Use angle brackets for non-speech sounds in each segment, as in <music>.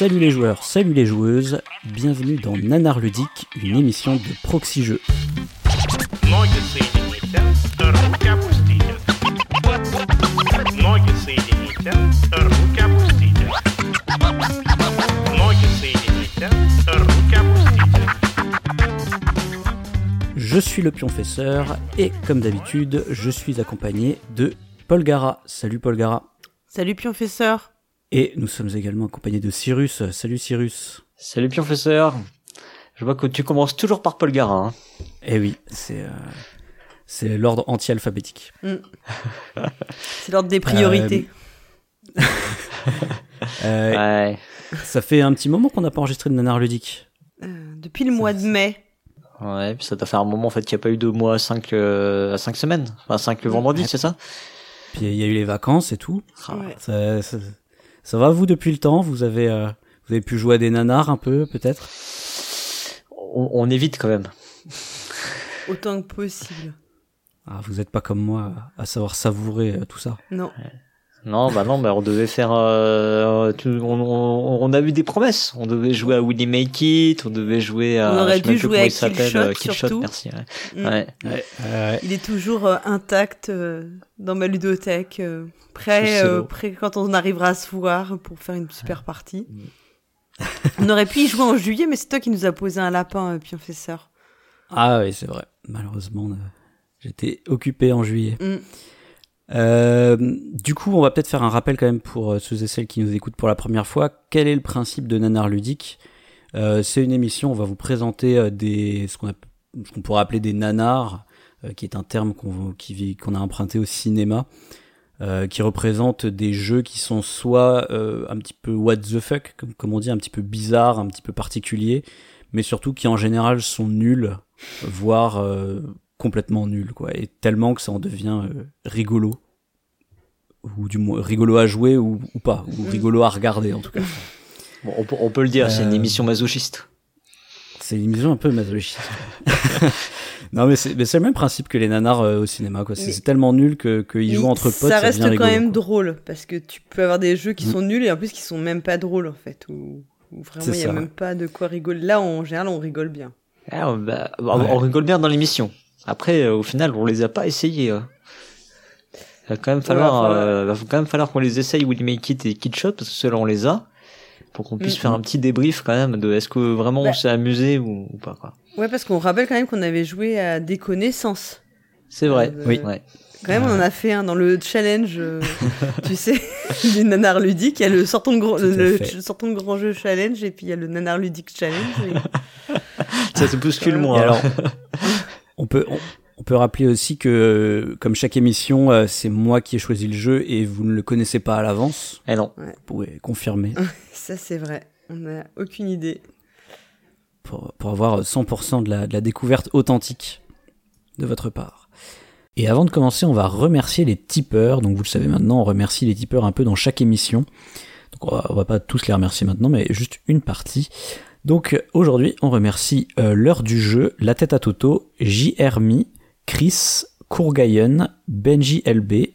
Salut les joueurs, salut les joueuses, bienvenue dans Nanar Ludique, une émission de proxy jeu. Je suis le pionfesseur et comme d'habitude, je suis accompagné de Paul Gara. Salut Paul Gara. Salut pionfesseur. Et nous sommes également accompagnés de Cyrus. Salut Cyrus. Salut professeur. Je vois que tu commences toujours par Paul Gara. Hein. Eh oui, c'est euh, c'est l'ordre anti-alphabétique. Mm. <laughs> C'est l'ordre des priorités. <laughs> Euh, Ouais. Ça fait un petit moment qu'on n'a pas enregistré de Nanar Ludique. Euh, depuis le mois de mai. Ouais, puis ça doit faire un moment en fait qu'il n'y a pas eu de mois à 5 à 5 semaines. Enfin 5 le vendredi, c'est ça? Puis il y a eu les vacances et tout. Ouais. Ça, ça, ça va vous depuis le temps? Vous avez euh, vous avez pu jouer à des nanars un peu peut-être? On, on évite quand même. Autant que possible. Ah, vous êtes pas comme moi à savoir savourer euh, tout ça. Non. Non, bah non, bah on devait faire. euh, tu- on, on, on a eu des promesses. On devait jouer à Willy Make It, on devait jouer à. On aurait dû jouer comment à il s'appelle, Killshot, euh, Killshot, surtout. merci. Ouais. Mm. Ouais. Ouais, ouais. Il est toujours euh, intact euh, dans ma ludothèque. euh, prêt, euh, prêt quand on arrivera à se voir pour faire une super partie. on aurait pu y jouer en juillet, mais c'est toi qui nous as posé un lapin, euh, pionfesseur. Ah oui, c'est vrai. Malheureusement, euh, j'étais occupé en juillet. Mm. Euh, du coup, on va peut-être faire un rappel quand même pour euh, ceux et celles qui nous écoutent pour la première fois. Quel est le principe de Nanar Ludique Euh, C'est une émission, on va vous présenter euh, des ce qu'on qu'on pourrait appeler des nanars, euh, qui est un terme qu'on qu'on a emprunté au cinéma, qui représente des jeux qui sont soit un petit peu what the fuck, comme, comme on dit, un petit peu bizarre, un petit peu particulier, mais surtout qui en général sont nuls, voire complètement nuls, quoi, et tellement que ça en devient rigolo, ou du moins rigolo à jouer ou, ou pas, ou rigolo à regarder en tout cas. Bon, on, peut- on peut le dire, c'est une Euh, émission masochiste. C'est une émission un peu masochiste. <laughs> non mais c'est mais c'est le même principe que les nanars euh, au cinéma, quoi. C'est tellement nul que qu'ils jouent Mais entre potes, ça reste quand rigolo, même quoi. drôle parce que tu peux avoir des jeux qui Mm. sont nuls et en plus qui sont même pas drôles en fait ou vraiment C'est il y a même pas de quoi rigoler. Là en général on rigole bien. Ah, bah, Ouais. On rigole bien dans l'émission. Après, euh, au final, on les a pas essayés. hein. Il va quand même falloir, Ouais, euh, va quand même falloir qu'on les essaye Willy Make It et Kidshot parce que ceux-là on les a pour qu'on puisse Mm, faire un petit débrief quand même de est-ce que vraiment Bah. on s'est amusé ou, ou pas quoi. Ouais parce qu'on rappelle quand même qu'on avait joué à des connaissances. C'est vrai. Euh, Oui. Ouais. Quand même on en a fait un dans le challenge euh, <laughs> tu sais <laughs> du nanar ludique, il y a le sortons de grand le, le sortons de grand jeu challenge et puis il y a le nanar ludique challenge. et- <laughs> Ça se bouscule moins. Hein. alors, on peut, on, on peut rappeler aussi que, comme chaque émission, euh, c'est moi qui ai choisi le jeu et vous ne le connaissez pas à l'avance. Eh non. Vous pouvez confirmer <laughs> Ça c'est vrai. On n'a aucune idée. pour, pour avoir 100% de la, de la découverte authentique de votre part. Et avant de commencer, on va remercier les tipeurs. Donc vous le savez maintenant, on remercie les tipeurs un peu dans chaque émission. Donc on va, on va pas tous les remercier maintenant, mais juste une partie. Donc aujourd'hui, on remercie euh, l'heure du jeu, la tête à Toto, JRMI, Chris, Courgayen, Benji LB,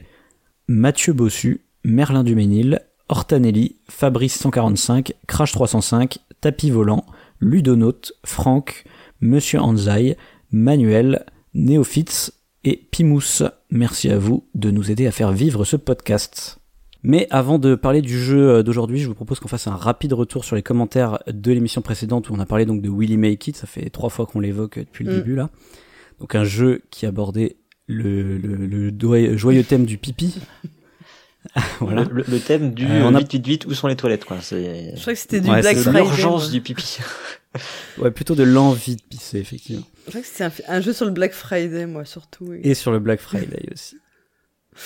Mathieu Bossu, Merlin Duménil, Hortanelli, Fabrice 145, Crash 305, Tapis Volant, Ludonaute, Franck, Monsieur Anzai, Manuel, Néophytes et Pimous. Merci à vous de nous aider à faire vivre ce podcast. Mais avant de parler du jeu euh, d'aujourd'hui, je vous propose qu'on fasse un rapide retour sur les commentaires de l'émission précédente où on a parlé donc de Willy Make It. Ça fait trois fois qu'on l'évoque depuis le Mm. début là. Donc un jeu qui abordait le, le, le doy- joyeux thème du pipi. <laughs> voilà. Le, thème du Euh, on a- vite vite vite où sont les toilettes quoi. C'est Je crois que c'était du Ouais, Black Friday. l'urgence du pipi. <laughs> Ouais, plutôt de l'envie de pisser effectivement. Je crois que c'était un, un jeu sur le Black Friday moi surtout. oui. Et sur le Black Friday <laughs> aussi.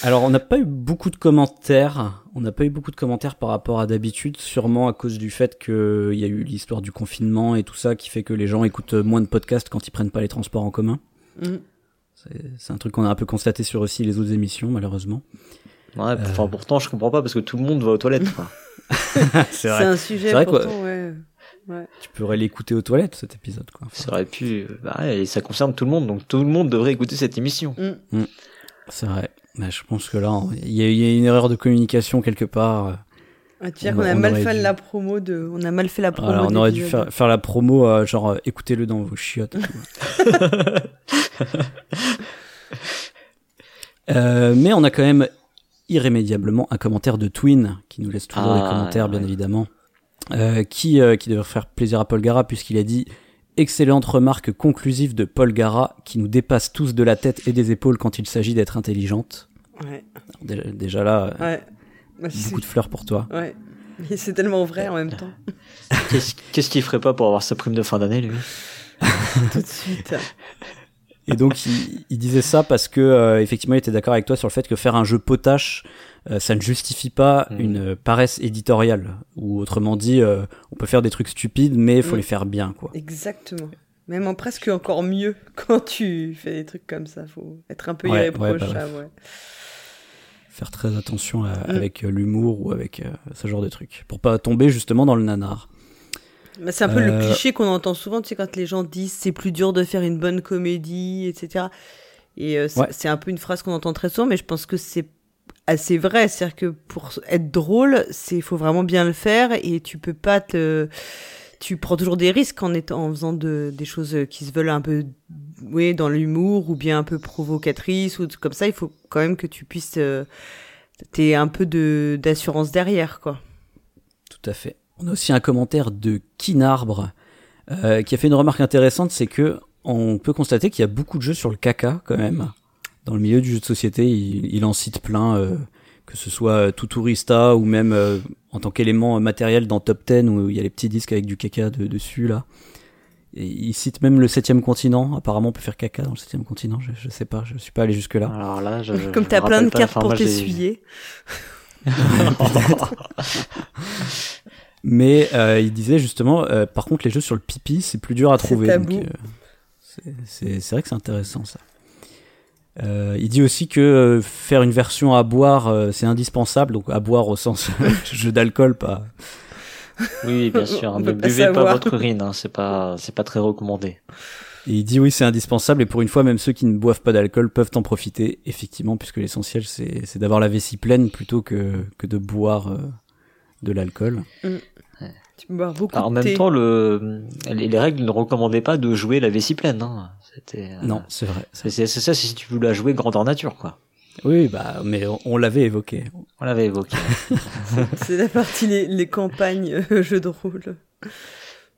Alors, on n'a pas eu beaucoup de commentaires. On n'a pas eu beaucoup de commentaires par rapport à d'habitude, sûrement à cause du fait qu'il y a eu l'histoire du confinement et tout ça qui fait que les gens écoutent moins de podcasts quand ils prennent pas les transports en commun. Mm. C'est un truc qu'on a un peu constaté sur aussi les autres émissions, malheureusement. Ouais, enfin pourtant je comprends pas parce que tout le monde va aux toilettes quoi. <laughs> C'est un sujet C'est vrai pourtant ouais. ouais. Tu pourrais l'écouter aux toilettes, cet épisode, quoi. Ça aurait pu. euh, Bah ouais, et ça concerne tout le monde, donc tout le monde devrait écouter cette émission. Mm. C'est vrai. Bah, je pense que là, on- il y, a- il y a une erreur de communication quelque part. Ah, tu veux dire On qu'on a mal fait dû- la promo de. On a mal fait la promo. Voilà, on aurait dû faire, faire la promo, euh, genre euh, écoutez-le dans vos chiottes. <laughs> Euh, mais on a quand même irrémédiablement un commentaire de Twin qui nous laisse toujours Ah, des commentaires, bien ouais. évidemment, qui qui devrait faire plaisir à Paul Gara puisqu'il a dit excellente remarque conclusive de Paul Gara qui nous dépasse tous de la tête et des épaules quand il s'agit d'être intelligente. Ouais, Alors, déjà, déjà là, ouais. Bah, c'est- beaucoup de fleurs pour toi. Ouais. Mais c'est tellement vrai en même temps. <laughs> Qu'est-ce qu'il ferait pas pour avoir sa prime de fin d'année, lui? <laughs> Tout de suite. Et donc il, il disait ça parce que euh, effectivement il était d'accord avec toi sur le fait que faire un jeu potache euh, ça ne justifie pas Mm. une paresse éditoriale ou autrement dit euh, on peut faire des trucs stupides mais il faut Mm. les faire bien quoi. Exactement. Même en presque encore mieux <laughs> quand tu fais des trucs comme ça. Faut être un peu Ouais, ouais, bah irréprochable. ouais. Faire très attention à- Mm. avec euh, l'humour ou avec euh, ce genre de trucs pour pas tomber justement dans le nanar. Mais c'est un peu le Euh, cliché qu'on entend souvent, tu sais, quand les gens disent c'est plus dur de faire une bonne comédie, etc. Et c'est Ouais. un peu une phrase qu'on entend très souvent, mais je pense que c'est assez vrai. C'est-à-dire que pour être drôle, c'est faut vraiment bien le faire et tu peux pas te. Tu prends toujours des risques en, étant, en faisant de, des choses qui se veulent un peu oui, dans l'humour ou bien un peu provocatrices ou comme ça. Il faut quand même que tu puisses. Euh, T'aies un peu de d'assurance derrière, quoi. Tout à fait. On a aussi un commentaire de Kinarbre euh, qui a fait une remarque intéressante, c'est que on peut constater qu'il y a beaucoup de jeux sur le caca quand même. Dans le milieu du jeu de société, il, il en cite plein, euh, que ce soit euh, Tuturista ou même euh, en tant qu'élément matériel dans Top 10 où il y a les petits disques avec du caca de- dessus là. Et il cite même le septième continent. Apparemment, on peut faire caca dans le septième continent. Je, je sais pas, je suis pas allé jusque là. Alors là, je, je- Comme t'as plein de cartes pour t'essuyer. <laughs> Mais euh, il disait justement, euh, par contre, les jeux sur le pipi, c'est plus dur à trouver. euh, c'est vrai que c'est intéressant ça. Euh, il dit aussi que euh, faire une version à boire, euh, c'est indispensable. Donc à boire au sens <laughs> jeu d'alcool, pas. Oui, bien sûr. Ne pas buvez pas votre urine, hein, c'est pas, c'est pas très recommandé. Et il dit oui, c'est indispensable. Et pour une fois, même ceux qui ne boivent pas d'alcool peuvent en profiter, effectivement, puisque l'essentiel c'est c'est d'avoir la vessie pleine plutôt que que de boire euh, de l'alcool. Tu peux boire beaucoup Alors, en même temps, le, les, les règles ne recommandaient pas de jouer la vessie pleine. Hein. C'était. euh, Non, c'est vrai. C'est ça si tu veux la jouer grandeur nature, quoi. Oui, bah, mais on, on l'avait évoqué. On l'avait évoqué. <laughs> C'est la partie les, les campagnes euh, <laughs> jeux de rôle.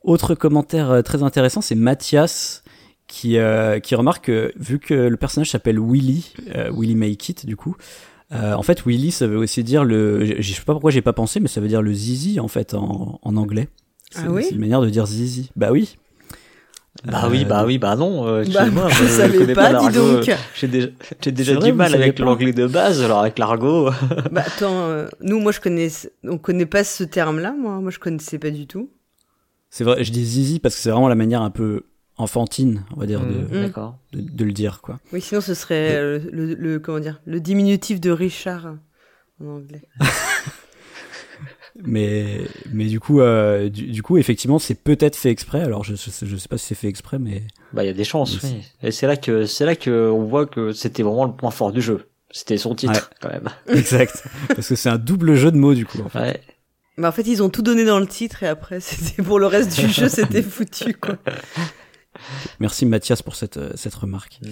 Autre commentaire euh, très intéressant, c'est Mathias qui, euh, qui remarque que vu que le personnage s'appelle Willy, euh, Willy Make It du coup, euh, en fait Willy ça veut aussi dire le, je je sais pas pourquoi j'ai pas pensé, mais ça veut dire le zizi en fait en, en anglais. C'est Ah oui c'est une manière de dire zizi. Bah oui. Bah Euh, oui, bah oui, bah non. Bah, Euh, <laughs> je moi, savais connais pas, l'argot, dis donc. euh, J'ai déjà, déjà vrai, du mal avec pas l'anglais de base, alors avec l'argot. Bah attends, euh, nous moi je connais, on connaît pas ce terme-là, moi, moi je connaissais pas du tout. C'est vrai, je dis zizi parce que c'est vraiment la manière un peu enfantine, on va dire, de, Mm. D'accord. de, de le dire quoi. Oui, sinon ce serait euh, le, le- comment dire, le diminutif de Richard euh, en anglais. <laughs> Mais mais du coup euh, du, du coup effectivement c'est peut-être fait exprès. Alors je, je, sais- je sais pas si c'est fait exprès, mais Bah il y a des chances, Oui, oui. Et c'est là que c'est là que on voit que c'était vraiment le point fort du jeu. C'était son titre quand même. <laughs> exact parce que c'est un double jeu de mots du coup. En fait. Ouais. Mais en fait ils ont tout donné dans le titre et après <laughs> c'était pour le reste du jeu c'était foutu quoi. <laughs> Merci Mathias pour cette, euh, cette remarque. Mm.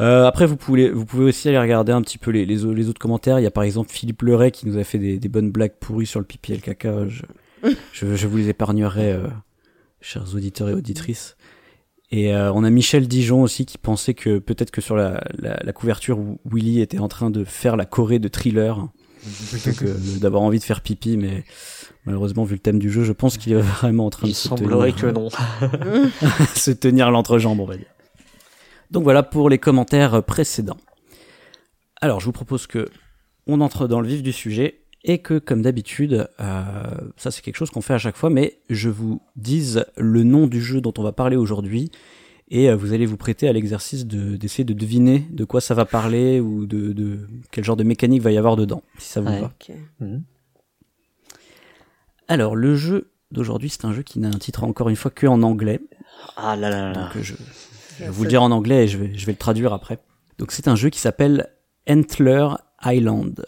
Euh, après, vous pouvez, vous pouvez aussi aller regarder un petit peu les, les, au- les autres commentaires. Il y a par exemple Philippe Leray qui nous a fait des, des bonnes blagues pourries sur le pipi et le caca. Je, <laughs> je, je vous les épargnerai, euh, chers auditeurs et auditrices. Et euh, on a Michel Dijon aussi qui pensait que peut-être que sur la, la, la couverture, Willy était en train de faire la Corée de thriller plutôt que d'avoir envie de faire pipi. Mais malheureusement, vu le thème du jeu, je pense qu'il est <laughs> vraiment en train Il de se semblerait tenir- que non. <laughs> se tenir l'entrejambe, on va dire. Donc voilà pour les commentaires précédents. Alors, je vous propose que on entre dans le vif du sujet et que, comme d'habitude, euh, ça c'est quelque chose qu'on fait à chaque fois, mais je vous dise le nom du jeu dont on va parler aujourd'hui et euh, vous allez vous prêter à l'exercice de- d'essayer de deviner de quoi ça va parler ou de, de quel genre de mécanique va y avoir dedans, si ça vous Ouais. va. Ok. Mhm. Alors, le jeu d'aujourd'hui, c'est un jeu qui n'a un titre encore une fois que en anglais. Ah là là là. Donc je, je vais vous le dire en anglais et je vais, je vais le traduire après. Donc c'est un jeu qui s'appelle Antler Island.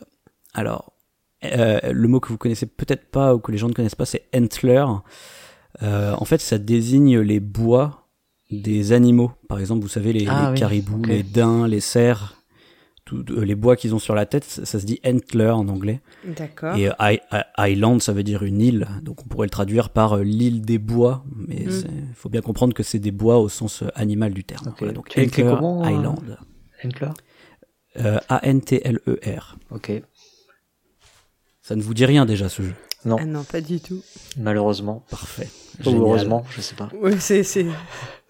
Alors, euh, le mot que vous connaissez peut-être pas ou que les gens ne connaissent pas, c'est Antler. Euh, en fait, ça désigne les bois des animaux. Par exemple, vous savez, les, Ah les oui, caribous, les daims, les cerfs, tout- euh, les bois qu'ils ont sur la tête, ça, ça se dit Antler en anglais. D'accord. Et euh, I- I- Island, ça veut dire une île, donc on pourrait le traduire par euh, l'île des bois, mais Mm. il faut bien comprendre que c'est des bois au sens euh, animal du terme. Ok. Voilà, donc Antler comment, Island. Entler? Euh, A-N-T-L-E-R. Ok. Ça ne vous dit rien déjà ce jeu Non, Ah non, pas du tout. malheureusement. Parfait. Ou heureusement, je sais pas. C'est, c'est...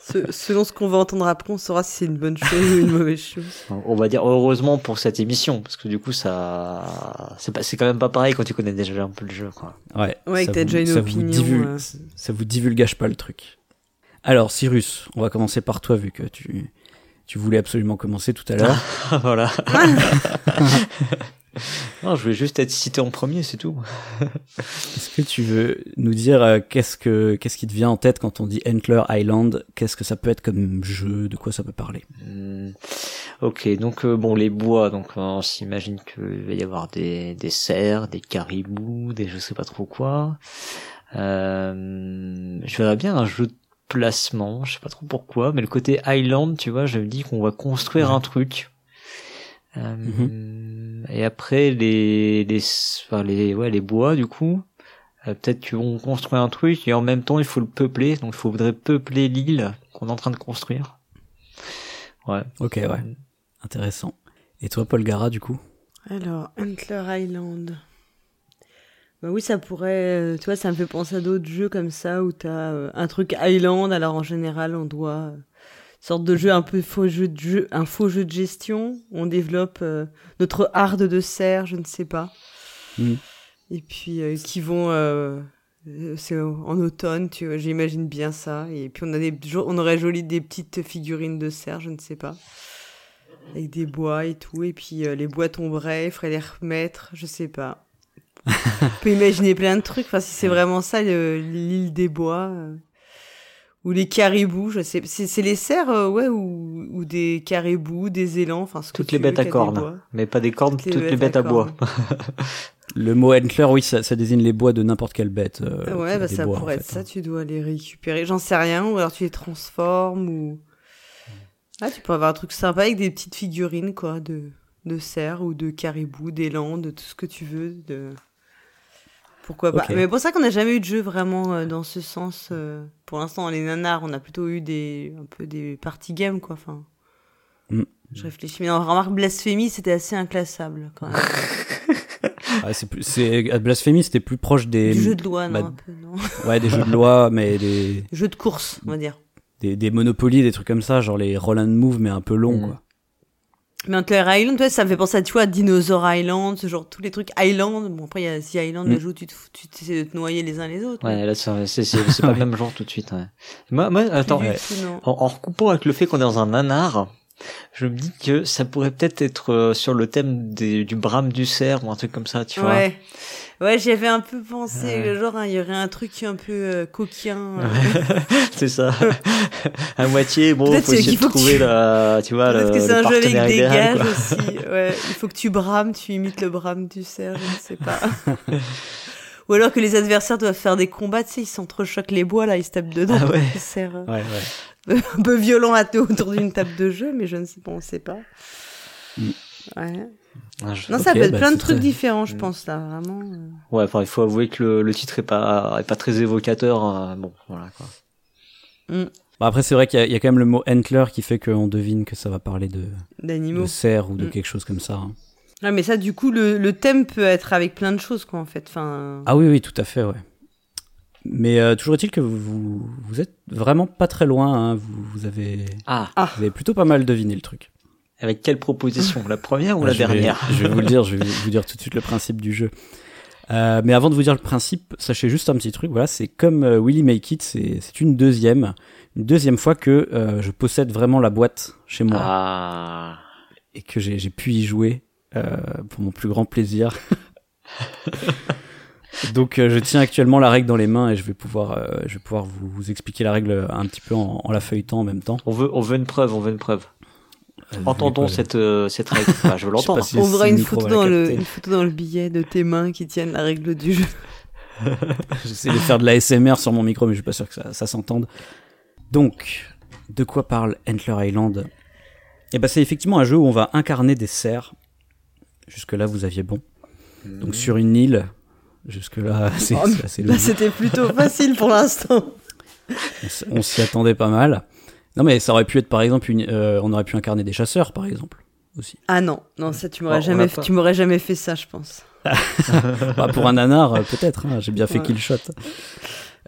ce- Selon ce qu'on va entendre après, on saura si c'est une bonne chose ou une mauvaise chose. <laughs> On va dire heureusement pour cette émission, parce que du coup, ça, c'est pas, c'est quand même pas pareil quand tu connais déjà un peu le jeu, quoi. Ouais, Ouais, ça que t'as vous- déjà une ça vous opinion, divul- euh. Ça vous divulgage pas le truc. Alors, Cyrus, on va commencer par toi, vu que tu, tu voulais absolument commencer tout à l'heure. <laughs> voilà. <laughs> <laughs> non, je voulais juste être cité en premier, c'est tout. <laughs> Est-ce que tu veux nous dire euh, qu'est-ce que qu'est-ce qui te vient en tête quand on dit Antler Island? Qu'est-ce que ça peut être comme jeu? De quoi ça peut parler? Hmm. Ok, donc euh, bon, les bois, donc euh, on s'imagine qu'il va y avoir des, des cerfs, des caribous, des je sais pas trop quoi. Euh, je verrais bien un jeu de placement, je sais pas trop pourquoi, mais le côté Island, tu vois, je me dis qu'on va construire un truc. Euh, Et après les les enfin, les ouais les bois du coup, euh, peut-être qu'ils vont construire un truc et en même temps il faut le peupler, donc il faudrait peupler l'île qu'on est en train de construire. Ouais. Ok, ouais, intéressant. Et toi, Paul Gara, du coup? Alors, Antler Island. Bah oui, ça pourrait. euh, Tu vois, ça me fait penser à d'autres jeux comme ça où t'as euh, un truc Island. Alors en général, on doit. Sorte de jeu un peu faux jeu de jeu, un faux jeu de gestion. On développe euh, notre harde de serre, je ne sais pas. Hmm. Et puis euh, qui vont. euh, c'est en automne, tu vois, j'imagine bien ça. Et puis on a des, on aurait joli des petites figurines de serre, je ne sais pas avec des bois et tout, et puis euh, les bois tomberaient, il faudrait les remettre, je sais pas. <laughs> On peut imaginer plein de trucs, enfin si c'est vraiment ça, le- l'île des bois, euh, ou les caribous, je sais, c'est c'est les cerfs, euh, ouais, ou, ou des caribous, des élans, enfin ce que Toutes les veux, bêtes à cornes, mais pas des cornes, Toutes toutes, les les bêtes à à bois. <laughs> Le mot Antler, oui, ça, ça désigne les bois de n'importe quelle bête. euh, qui ouais, bah ça bois, en pourrait fait, être ça, hein. tu dois les récupérer, j'en sais rien, ou alors tu les transformes, ou... Ah, tu peux avoir un truc sympa avec des petites figurines, quoi, de, de cerfs ou de caribous, d'élan, de tout ce que tu veux, de... Pourquoi pas. Mais pour ça qu'on n'a jamais eu de jeu vraiment euh, dans ce sens. euh, pour l'instant, les nanars, on a plutôt eu des un peu des party games, quoi. Enfin, Mm. je réfléchis. Mais en remarque, blasphémie, c'était assez inclassable, quand même. <laughs> Ah, c'est plus- c'est Blasphemy, c'était plus proche des du jeu de loi, non, bah, un peu, non <laughs> ouais des jeux de loi, mais des Jeu de course, on va dire. des, des Monopoly, des trucs comme ça, genre les roll and move, mais un peu long, Mm. quoi. Mais Antler Island, toi, ça me fait penser à, tu vois, Dinosaur Island, ce genre, tous les trucs Island. Bon, après, il y a The Island, Mm. le jeu où tu te, fous- tu essaies de te noyer les uns les autres. Ouais, là, c'est c'est- pas le <laughs> même genre tout de suite. Ouais. Moi, moi, attends, ouais. en, en recoupant avec le fait qu'on est dans un nanar, je me dis que ça pourrait peut-être être euh, sur le thème des, du brame du cerf ou un truc comme ça, tu vois. Ouais. Ouais, j'y avais un peu pensé, Ouais. genre, hein, il y aurait un truc un peu euh, coquin. euh. <laughs> c'est ça. à moitié, bon, faut essayer de trouver tu- la, tu vois, Peut-être que c'est un jeu avec des idéal, gages aussi. Ouais, il faut que tu brames, tu imites le brame du cerf, je ne sais pas. <laughs> Ou alors que les adversaires doivent faire des combats, tu sais, ils s'entrechoquent les bois, là, ils se tapent dedans. Ah ouais. Cerf, euh, Ouais, <laughs> un peu violent à autour d'une table de jeu, mais je ne sais pas, on ne sait pas. Mm. Ouais. Ah, je- Non, ça peut être bah, plein de trucs différents, je Mm. pense, là, vraiment. euh. Ouais, enfin, il faut avouer que le, le titre est pas, est pas très évocateur. hein. Bon, voilà, quoi. Bon, après, c'est vrai qu'il y, a- il y a quand même le mot Antler qui fait qu'on devine que ça va parler de, D'animaux. de cerf ou de Mm. quelque chose comme ça. hein. Ah, mais ça, du coup, le, le thème peut être avec plein de choses, quoi, en fait. Enfin, Ah oui, oui, tout à fait, ouais. Mais euh, toujours est-il que vous, vous êtes vraiment pas très loin. hein. Vous, vous avez, Ah, vous avez plutôt pas mal deviné le truc. avec quelle proposition La première ou Ah, la je vais- dernière? <laughs> Je vais vous le dire, je vais vous dire tout de suite le principe du jeu. Euh, mais avant de vous dire le principe, sachez juste un petit truc. Voilà, c'est comme euh, Willy Make It, c'est une deuxième, une deuxième fois que euh, je possède vraiment la boîte chez moi Ah. et que j'ai j'ai pu y jouer euh, pour mon plus grand plaisir. <laughs> Donc euh, je tiens actuellement la règle dans les mains et je vais pouvoir, euh, je vais pouvoir vous, vous expliquer la règle un petit peu en, en la feuilletant en même temps. On veut, on veut une preuve, on veut une preuve. Entendons Nicolas. cette, euh, cette règle. <laughs> Enfin, je veux l'entendre. si- On verra une photo, dans le, une photo dans le billet de tes mains qui tiennent la règle du jeu. <laughs> J'essaie de faire de la SMR sur mon micro, mais je suis pas sûr que ça, ça s'entende. Donc, de quoi parle Antler Island? Eh ben, c'est effectivement un jeu où on va incarner des cerfs. Jusque-là, vous aviez bon. Donc, sur une île. Jusque-là, c'est Oh, assez Là, c'était plutôt facile pour l'instant. <laughs> On s'y attendait pas mal. Non, mais ça aurait pu être, par exemple, une, euh, on aurait pu incarner des chasseurs, par exemple. Aussi. Ah non, non, ça tu m'aurais Oh, jamais, tu m'aurais jamais fait ça, je pense. <laughs> Bah, pour un nanar, euh, peut-être. hein, J'ai bien fait Ouais. kill shot.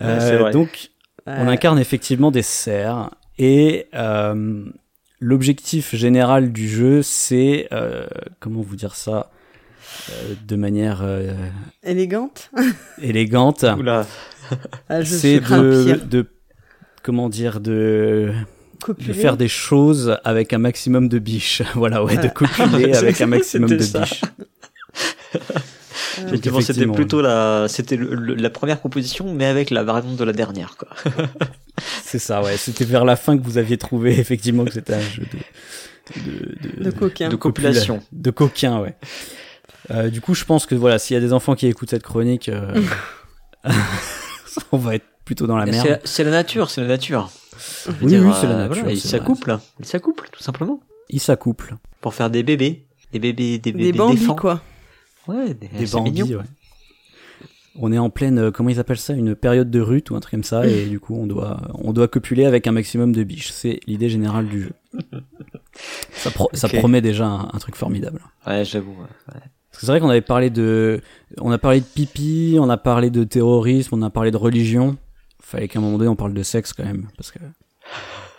Euh, donc, On incarne effectivement des cerfs et euh, l'objectif général du jeu, c'est euh, comment vous dire ça? Euh, de manière euh, élégante. <laughs> élégante. Oula. Ah, C'est de, de comment dire de de faire des choses avec un maximum de biches. <laughs> voilà, ouais, de copuler <laughs> avec un maximum de ça. biches. Effectivement, c'était plutôt la, c'était la première proposition, mais avec la variante de la dernière, quoi. C'est ça, ouais. C'était vers la fin que vous aviez trouvé effectivement que c'était un jeu de de, De coquin. De copulation. De coquin, ouais. Euh, du coup, je pense que voilà, s'il y a des enfants qui écoutent cette chronique, euh, <laughs> <laughs> on va être plutôt dans la merde. C'est la nature, c'est la nature. Oui, dire, oui, c'est la euh, nature, voilà, ils s'accouplent, ils s'accouplent, tout simplement. Ils s'accouplent. Pour faire des bébés. Des bébés, des bébés Des bandits, quoi. Ouais, des, Des bandits, ouais. On est en pleine, comment ils appellent ça, une période de rut ou un truc comme ça, et du coup, on doit, on doit copuler avec un maximum de biches. C'est l'idée générale du jeu. Ça, pro- ça Ok. promet déjà un, un truc formidable. Ouais, j'avoue. ouais. Parce que c'est vrai qu'on avait parlé de, on a parlé de pipi, on a parlé de terrorisme, on a parlé de religion. Fallait qu'à un moment donné on parle de sexe quand même, parce que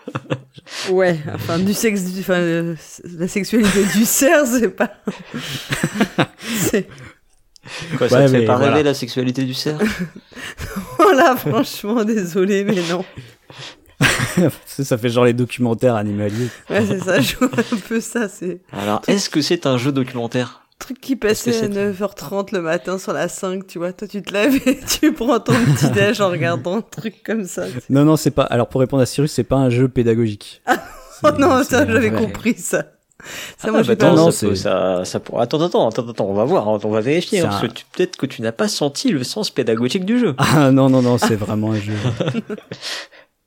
<laughs> Ouais, enfin, du sexe, du, enfin, euh, la sexualité du cerf, c'est pas. <laughs> c'est. Quoi, ça Ouais, te fait pas voilà. rêver la sexualité du cerf? <laughs> Voilà, franchement, désolé, mais non. ça, ça fait genre les documentaires animaliers. Ouais, c'est ça, je vois un peu ça, c'est. Alors, est-ce que c'est un jeu documentaire? Truc qui passait à c'est- 9h30 le matin sur la 5, tu vois. Toi, tu te lèves et <laughs> tu prends ton petit <laughs> déj en regardant un truc comme ça. Non, non, c'est pas. Alors pour répondre à Cyrus, c'est pas un jeu pédagogique. <laughs> Oh C'est- non, ça, j'avais compris ça. Ça, Ah, moi, bah, attends, non, ça, ça, ça pour- Attends, attends, attends, attends, on va voir, on va vérifier. Hein, un- peut-être que tu n'as pas senti le sens pédagogique du jeu. Ah non, non, non, c'est vraiment un jeu.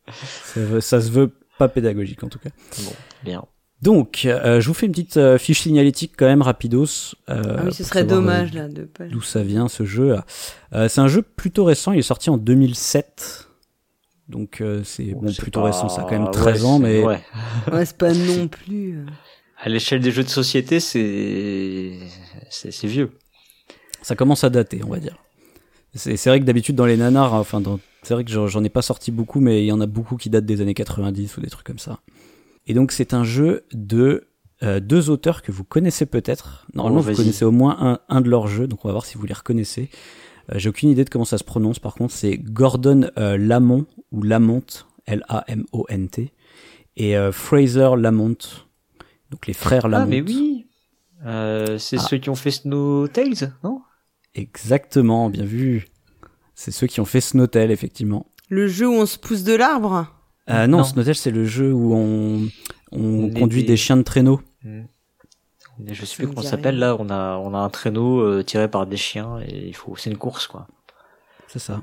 ça, veut- ça se veut pas pédagogique en tout cas. Bon, bien. Donc, euh, je vous fais une petite euh, fiche signalétique quand même rapidos. euh, Ah oui, ce serait dommage, là, de pas. D'où ça vient ce jeu euh, C'est un jeu plutôt récent, il est sorti en 2007. Donc euh, c'est bon, plutôt pas- récent, ça a quand même ouais, 13 ans, mais Ouais. <laughs> Ouais, c'est pas non plus. À l'échelle des jeux de société, c'est, c'est, vieux. ça commence à dater, on va dire. C'est vrai que d'habitude dans les nanars, enfin, dans- c'est vrai que j'en ai pas sorti beaucoup, mais il y en a beaucoup qui datent des années 90 ou des trucs comme ça. Et donc c'est un jeu de euh, deux auteurs que vous connaissez peut-être. Normalement, Oh, vous connaissez au moins un, un de leurs jeux, donc on va voir si vous les reconnaissez. Euh, J'ai aucune idée de comment ça se prononce. Par contre, c'est Gordon euh, Lamont ou Lamont, L-A-M-O-N-T, et euh, Fraser Lamont. Donc les frères Lamont. Ah, mais oui. Euh, c'est Ah. ceux qui ont fait Snow Tales, non? Exactement, bien vu. C'est ceux qui ont fait Snowtell, effectivement. Le jeu où on se pousse de l'arbre? Euh, non, Non. C'est le jeu où on, on conduit des- des chiens de traîneau. Mais Je sais Ça plus me comment ça s'appelle là. On a, on a un traîneau euh, tiré par des chiens et il faut, c'est une course quoi. C'est ça.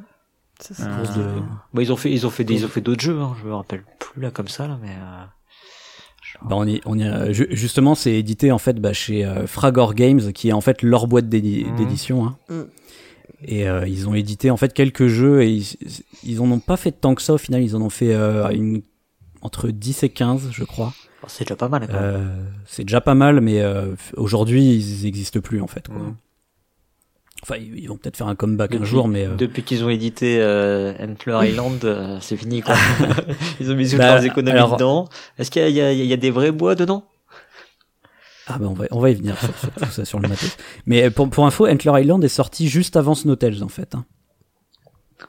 Ça, c'est- Euh, course de- Bon, ils ont fait, ils ont fait, des, ils ont fait d'autres jeux. Hein, je me rappelle plus là comme ça là, mais. Euh... Bah, on y, on y, euh, ju- justement, c'est édité en fait bah, chez euh, Fragor Games, qui est en fait leur boîte Mhm. d'édition. Hein. Mm. Et euh, ils ont édité en fait quelques jeux et ils, ils en ont pas fait tant que ça au final. Ils en ont fait euh, une, entre 10 et 15, je crois. bon, c'est déjà pas mal. Euh, c'est déjà pas mal, mais euh, aujourd'hui, ils existent plus en fait. Quoi. Mhm. Enfin, ils, vont peut-être faire un comeback un jour, mais euh, Depuis qu'ils ont édité euh, Antler Island, euh, c'est fini quoi. <laughs> ils ont mis toutes Bah, leurs économies alors- dedans. Est-ce qu'il y y, y a des vrais bois dedans? Ah bah on va, on va y venir sur, sur tout ça sur le matos. Mais pour, pour info, Antler Island est sorti juste avant Snowtales en fait. hein.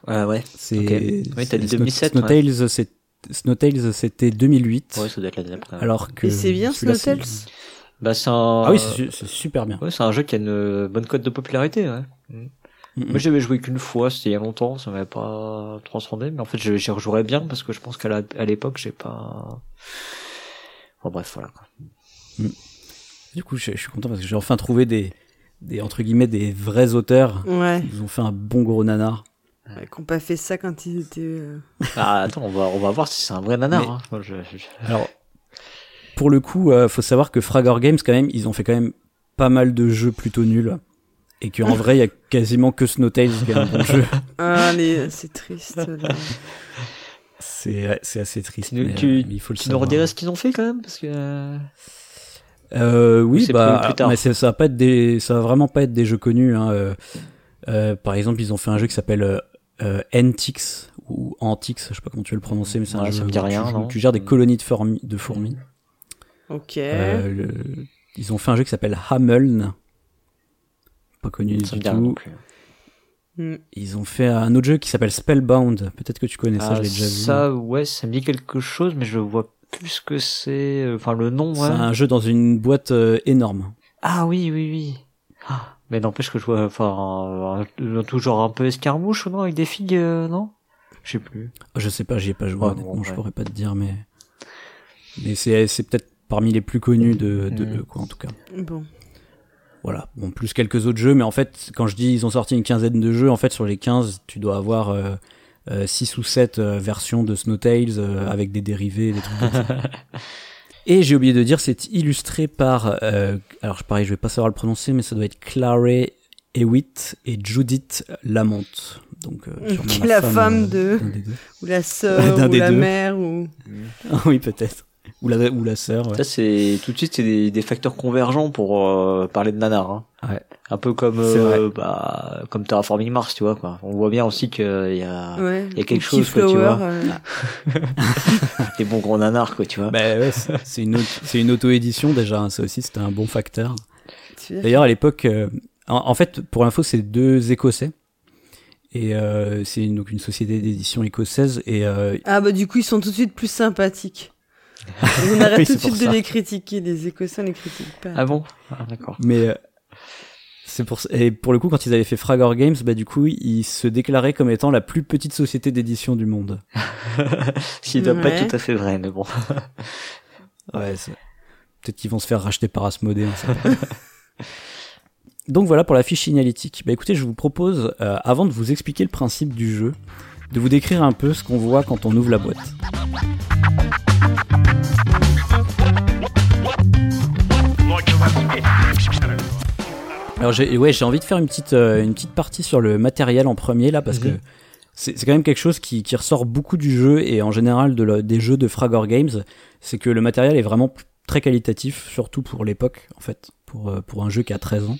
Ouais, ouais. C'est Ok. Oui, t'as dit Snow- 2007, Snowtales, c'est Snowtales c'était 2008. Ouais, ça doit être l'année ouais. Alors que Et c'est bien, Snowtales Bah, c'est un. Ah oui, c'est su- c'est super bien. Ouais, c'est un jeu qui a une euh, bonne cote de popularité. Ouais. Mm, Moi, mm. j'avais joué qu'une fois, c'était il y a longtemps, ça m'avait pas transcendé, mais en fait, je- j'y rejouerais bien parce que je pense qu'à la- à l'époque, j'ai pas. Bon, bref, voilà. Quoi. Du coup, je, je suis content parce que j'ai enfin trouvé des, des entre guillemets des vrais auteurs. Ouais, Ils nous ont fait un bon gros nanar. ouais, qu'on pas fait ça quand ils étaient. euh, <laughs> Ah, attends, on va, on va voir si c'est un vrai nanar. Mais- hein. Moi, je- je- Alors, pour le coup, euh, faut savoir que Fragor Games, quand même, ils ont fait quand même pas mal de jeux plutôt nuls. Et qu'en <laughs> vrai, il y a quasiment que Snowtails qui est un bon jeu. <laughs> Ah, les... c'est triste. là. C'est ouais, c'est assez triste. Tu, nous- mais, tu, euh, mais il faut le tu nous savoir. redirais ce qu'ils ont fait quand même Parce que. euh, Euh, oui, bah, plus- plus tard. mais ça va pas être des, ça va vraiment pas être des jeux connus. Hein. Euh, euh, par exemple, ils ont fait un jeu qui s'appelle euh, Antix ou Antix, je sais pas comment tu veux le prononcer, mais c'est un jeu ça me dit où tu rien, tu gères des Mm. colonies de fourmis. De fourmis. Ok. Euh, le- Ils ont fait un jeu qui s'appelle Hameln, pas connu ça du tout. Hmm. Ils ont fait un autre jeu qui s'appelle Spellbound. Peut-être que tu connais ça, Ah, je l'ai déjà vu. ça, ouais, ça me dit quelque chose, mais je vois plus que c'est. euh, Enfin, le nom, C'est ouais. un jeu dans une boîte euh, énorme. Ah oui, oui, oui. Ah, mais n'empêche que je vois, enfin, un- un- toujours un peu escarmouche, non, avec des figues, euh, non? Je sais plus. Je sais pas, j'y ai pas joué, Ouais, honnêtement, bon, je ouais. pourrais pas te dire, mais mais c'est c'est peut-être parmi les plus connus de, de Mm. eux, quoi, en tout cas. Bon. Voilà. Bon, plus quelques autres jeux, mais en fait, quand je dis ils ont sorti une quinzaine de jeux, en fait, sur les 15, tu dois avoir euh, 6 ou 7 versions de Snowtails euh, avec des dérivés, des trucs comme ça. <laughs> Et j'ai oublié de dire, c'est illustré par, euh, alors pareil, je vais pas savoir le prononcer, mais ça doit être Clare Hewitt et Judith Lamont. Donc, euh, Qui est la femme euh, de-. <laughs> Ou la sœur, ou la deux. mère, ou. Ah <laughs> oui, peut-être. Ou la, ou la sœur, ouais. Ça, c'est, tout de suite, c'est des, des facteurs convergents pour euh, parler de nanar, hein. Ouais. Un peu comme, euh, bah, comme Terraforming Mars, tu vois, quoi. On voit bien aussi qu'il y a Ouais. il y a quelque chose, quoi, tu Keyflower, vois. euh, des <laughs> bons gros nanars, quoi, tu vois. Bah ouais, c'est c'est une, auto- c'est une auto-édition déjà, hein, ça aussi c'était un bon facteur. tu D'ailleurs à l'époque, euh, en, en fait pour l'info c'est deux Écossais, et euh, c'est une, donc une société d'édition écossaise, et euh, Ah bah du coup ils sont tout de suite plus sympathiques. <laughs> On arrête Oui, tout de suite de les critiquer, les Écossais on les critique pas. Ah bon? Ah, d'accord. mais euh, pour et pour le coup quand ils avaient fait Fragor Games, bah du coup ils se déclaraient comme étant la plus petite société d'édition du monde. <laughs> Ce qui doit pas être tout à fait vrai, mais bon. <laughs> Ouais, c'est- peut-être qu'ils vont se faire racheter par Asmodée. <laughs> Donc voilà pour la fiche signalétique. Bah écoutez, je vous propose, euh, avant de vous expliquer le principe du jeu, de vous décrire un peu ce qu'on voit quand on ouvre la boîte. Alors j'ai ouais, j'ai envie de faire une petite, euh, une petite partie sur le matériel en premier là, parce que c'est quand même quelque chose qui, qui ressort beaucoup du jeu et en général de la- des jeux de Fragor Games, c'est que le matériel est vraiment très qualitatif, surtout pour l'époque en fait, pour, euh, pour un jeu qui a 13 ans.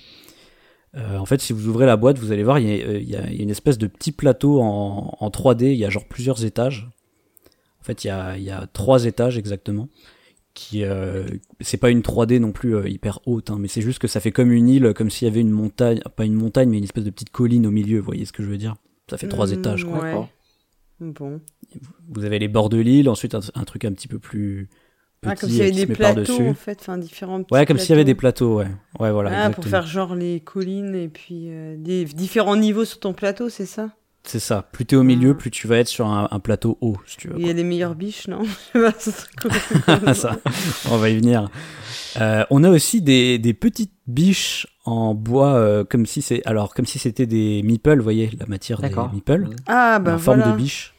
Euh, en fait, si vous ouvrez la boîte, vous allez voir, il y, a, il y a- il y a une espèce de petit plateau en, en 3D, il y a genre plusieurs étages. En fait, il y a, il y a trois étages exactement. Qui, euh, c'est pas une 3D non plus euh, hyper haute, hein, mais c'est juste que ça fait comme une île, comme s'il y avait une montagne, pas une montagne, mais une espèce de petite colline au milieu, vous voyez ce que je veux dire? Ça fait trois Mm, étages, quoi. ouais. Bon. Vous avez les bords de l'île, ensuite un, un truc un petit peu plus petit Ah, comme s'il y avait des plateaux en fait, enfin différents petits Ouais, comme s'il y avait des plateaux. plateaux, ouais. Ouais, voilà. ah, exactement. pour faire genre les collines et puis euh, des différents niveaux sur ton plateau, c'est ça? C'est ça. Plus t'es au milieu, Ah. plus tu vas être sur un, un plateau haut, si tu veux. Il y a des meilleures biches, non? <laughs> Je sais pas, ce serait cool. <laughs> ça, on va y venir. Euh, on a aussi des, des petites biches en bois, euh, comme si c'est alors comme si c'était des meeples, vous voyez la matière des D'accord. meeples, Ah bah en forme voilà. de biche.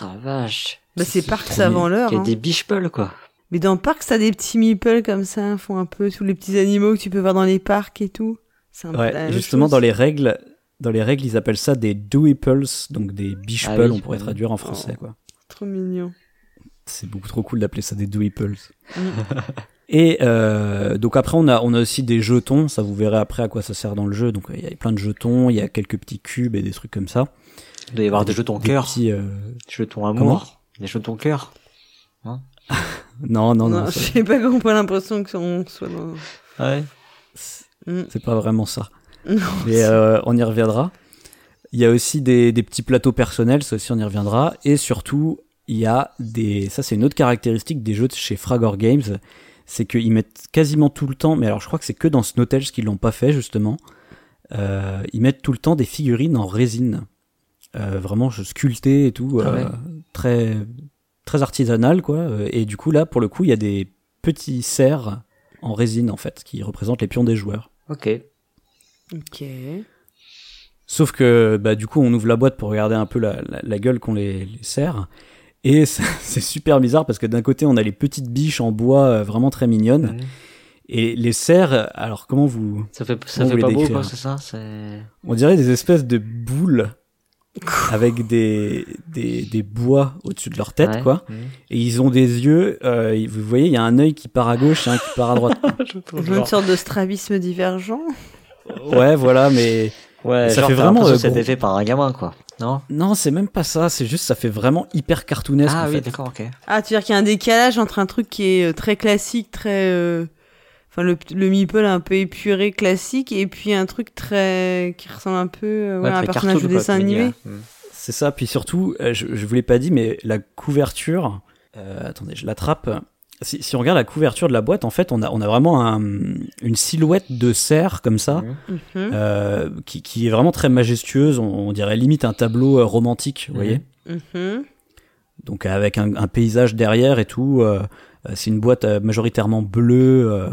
Ah, vache. Bah c'est Parc trop Savant l'heure. Il y a hein. des bichepels, quoi. Mais dans Parc, t'as des petits meeples comme ça, font un peu tous les petits animaux que tu peux voir dans les parcs et tout. C'est un Ouais, justement chose. dans les règles, dans les règles, ils appellent ça des dweeples, donc des bicheples, Ah oui, on pourrait traduire en français Oh. quoi. Trop mignon. C'est beaucoup trop cool d'appeler ça des dweeples. Mm. <laughs> Et euh, donc après on a on a aussi des jetons, ça vous verrez après à quoi ça sert dans le jeu. Donc il y a plein de jetons, il y a quelques petits cubes et des trucs comme ça. Il doit y avoir des jetons Des cœur, petits, euh, des jetons amour, des jetons cœur. <laughs> Non non non, Non, je ça- sais pas qu'on pas l'impression qu'on soit dans. Ouais. Mm. c'est pas vraiment ça. Mais euh, on y reviendra. Il y a aussi des, des petits plateaux personnels, ça aussi on y reviendra. Et surtout, il y a des. Ça, c'est une autre caractéristique des jeux de chez Fragor Games. C'est qu'ils mettent quasiment tout le temps. Mais alors, je crois que c'est que dans Snowtails qu'ils l'ont pas fait, justement. Euh, ils mettent tout le temps des figurines en résine. Euh, vraiment sculptées et tout. Ah ouais. Très, très artisanal, quoi. Et du coup, là, pour le coup, il y a des petits cerfs en résine en fait, qui représentent les pions des joueurs. Ok. Ok. Sauf que bah, du coup, on ouvre la boîte pour regarder un peu la, la, la gueule qu'on les, les sert. Et <laughs> c'est super bizarre parce que d'un côté, on a les petites biches en bois euh, vraiment très mignonnes. Et les serres, alors comment vous... Ça fait, ça fait vous pas les beau, quoi, c'est ça? C'est. On dirait des espèces de boules <laughs> avec des, des, des bois au-dessus de leur tête, Ouais. quoi. Et ils ont des yeux, euh, vous voyez, il y a un œil qui part à gauche et un qui part à droite. <laughs> Une sorte de strabisme divergent. Ouais, voilà, mais... Ouais, Ça genre, fait vraiment, euh, gros. fait par un gamin, quoi. Non? Non, c'est même pas ça, c'est juste, ça fait vraiment hyper cartoonesque, Ah en oui, d'accord, ok. Ah, tu veux dire qu'il y a un décalage entre un truc qui est euh, très classique, très. euh, Enfin, le, le meeple un peu épuré, classique, et puis un truc très. qui ressemble un peu euh, ouais, à un personnage cartoon, de dessin animé. Mhm. C'est ça, puis surtout, euh, je, je vous l'ai pas dit, mais la couverture, euh, attendez, je l'attrape. Si, si on regarde la couverture de la boîte, en fait, on a, on a vraiment un- une silhouette de cerf comme ça, Mhm. Mhm. euh, qui, qui est vraiment très majestueuse. On, on dirait limite un tableau euh, romantique, vous voyez. Mhm. Donc avec un, un paysage derrière et tout. euh, euh, c'est une boîte euh, majoritairement bleue, euh,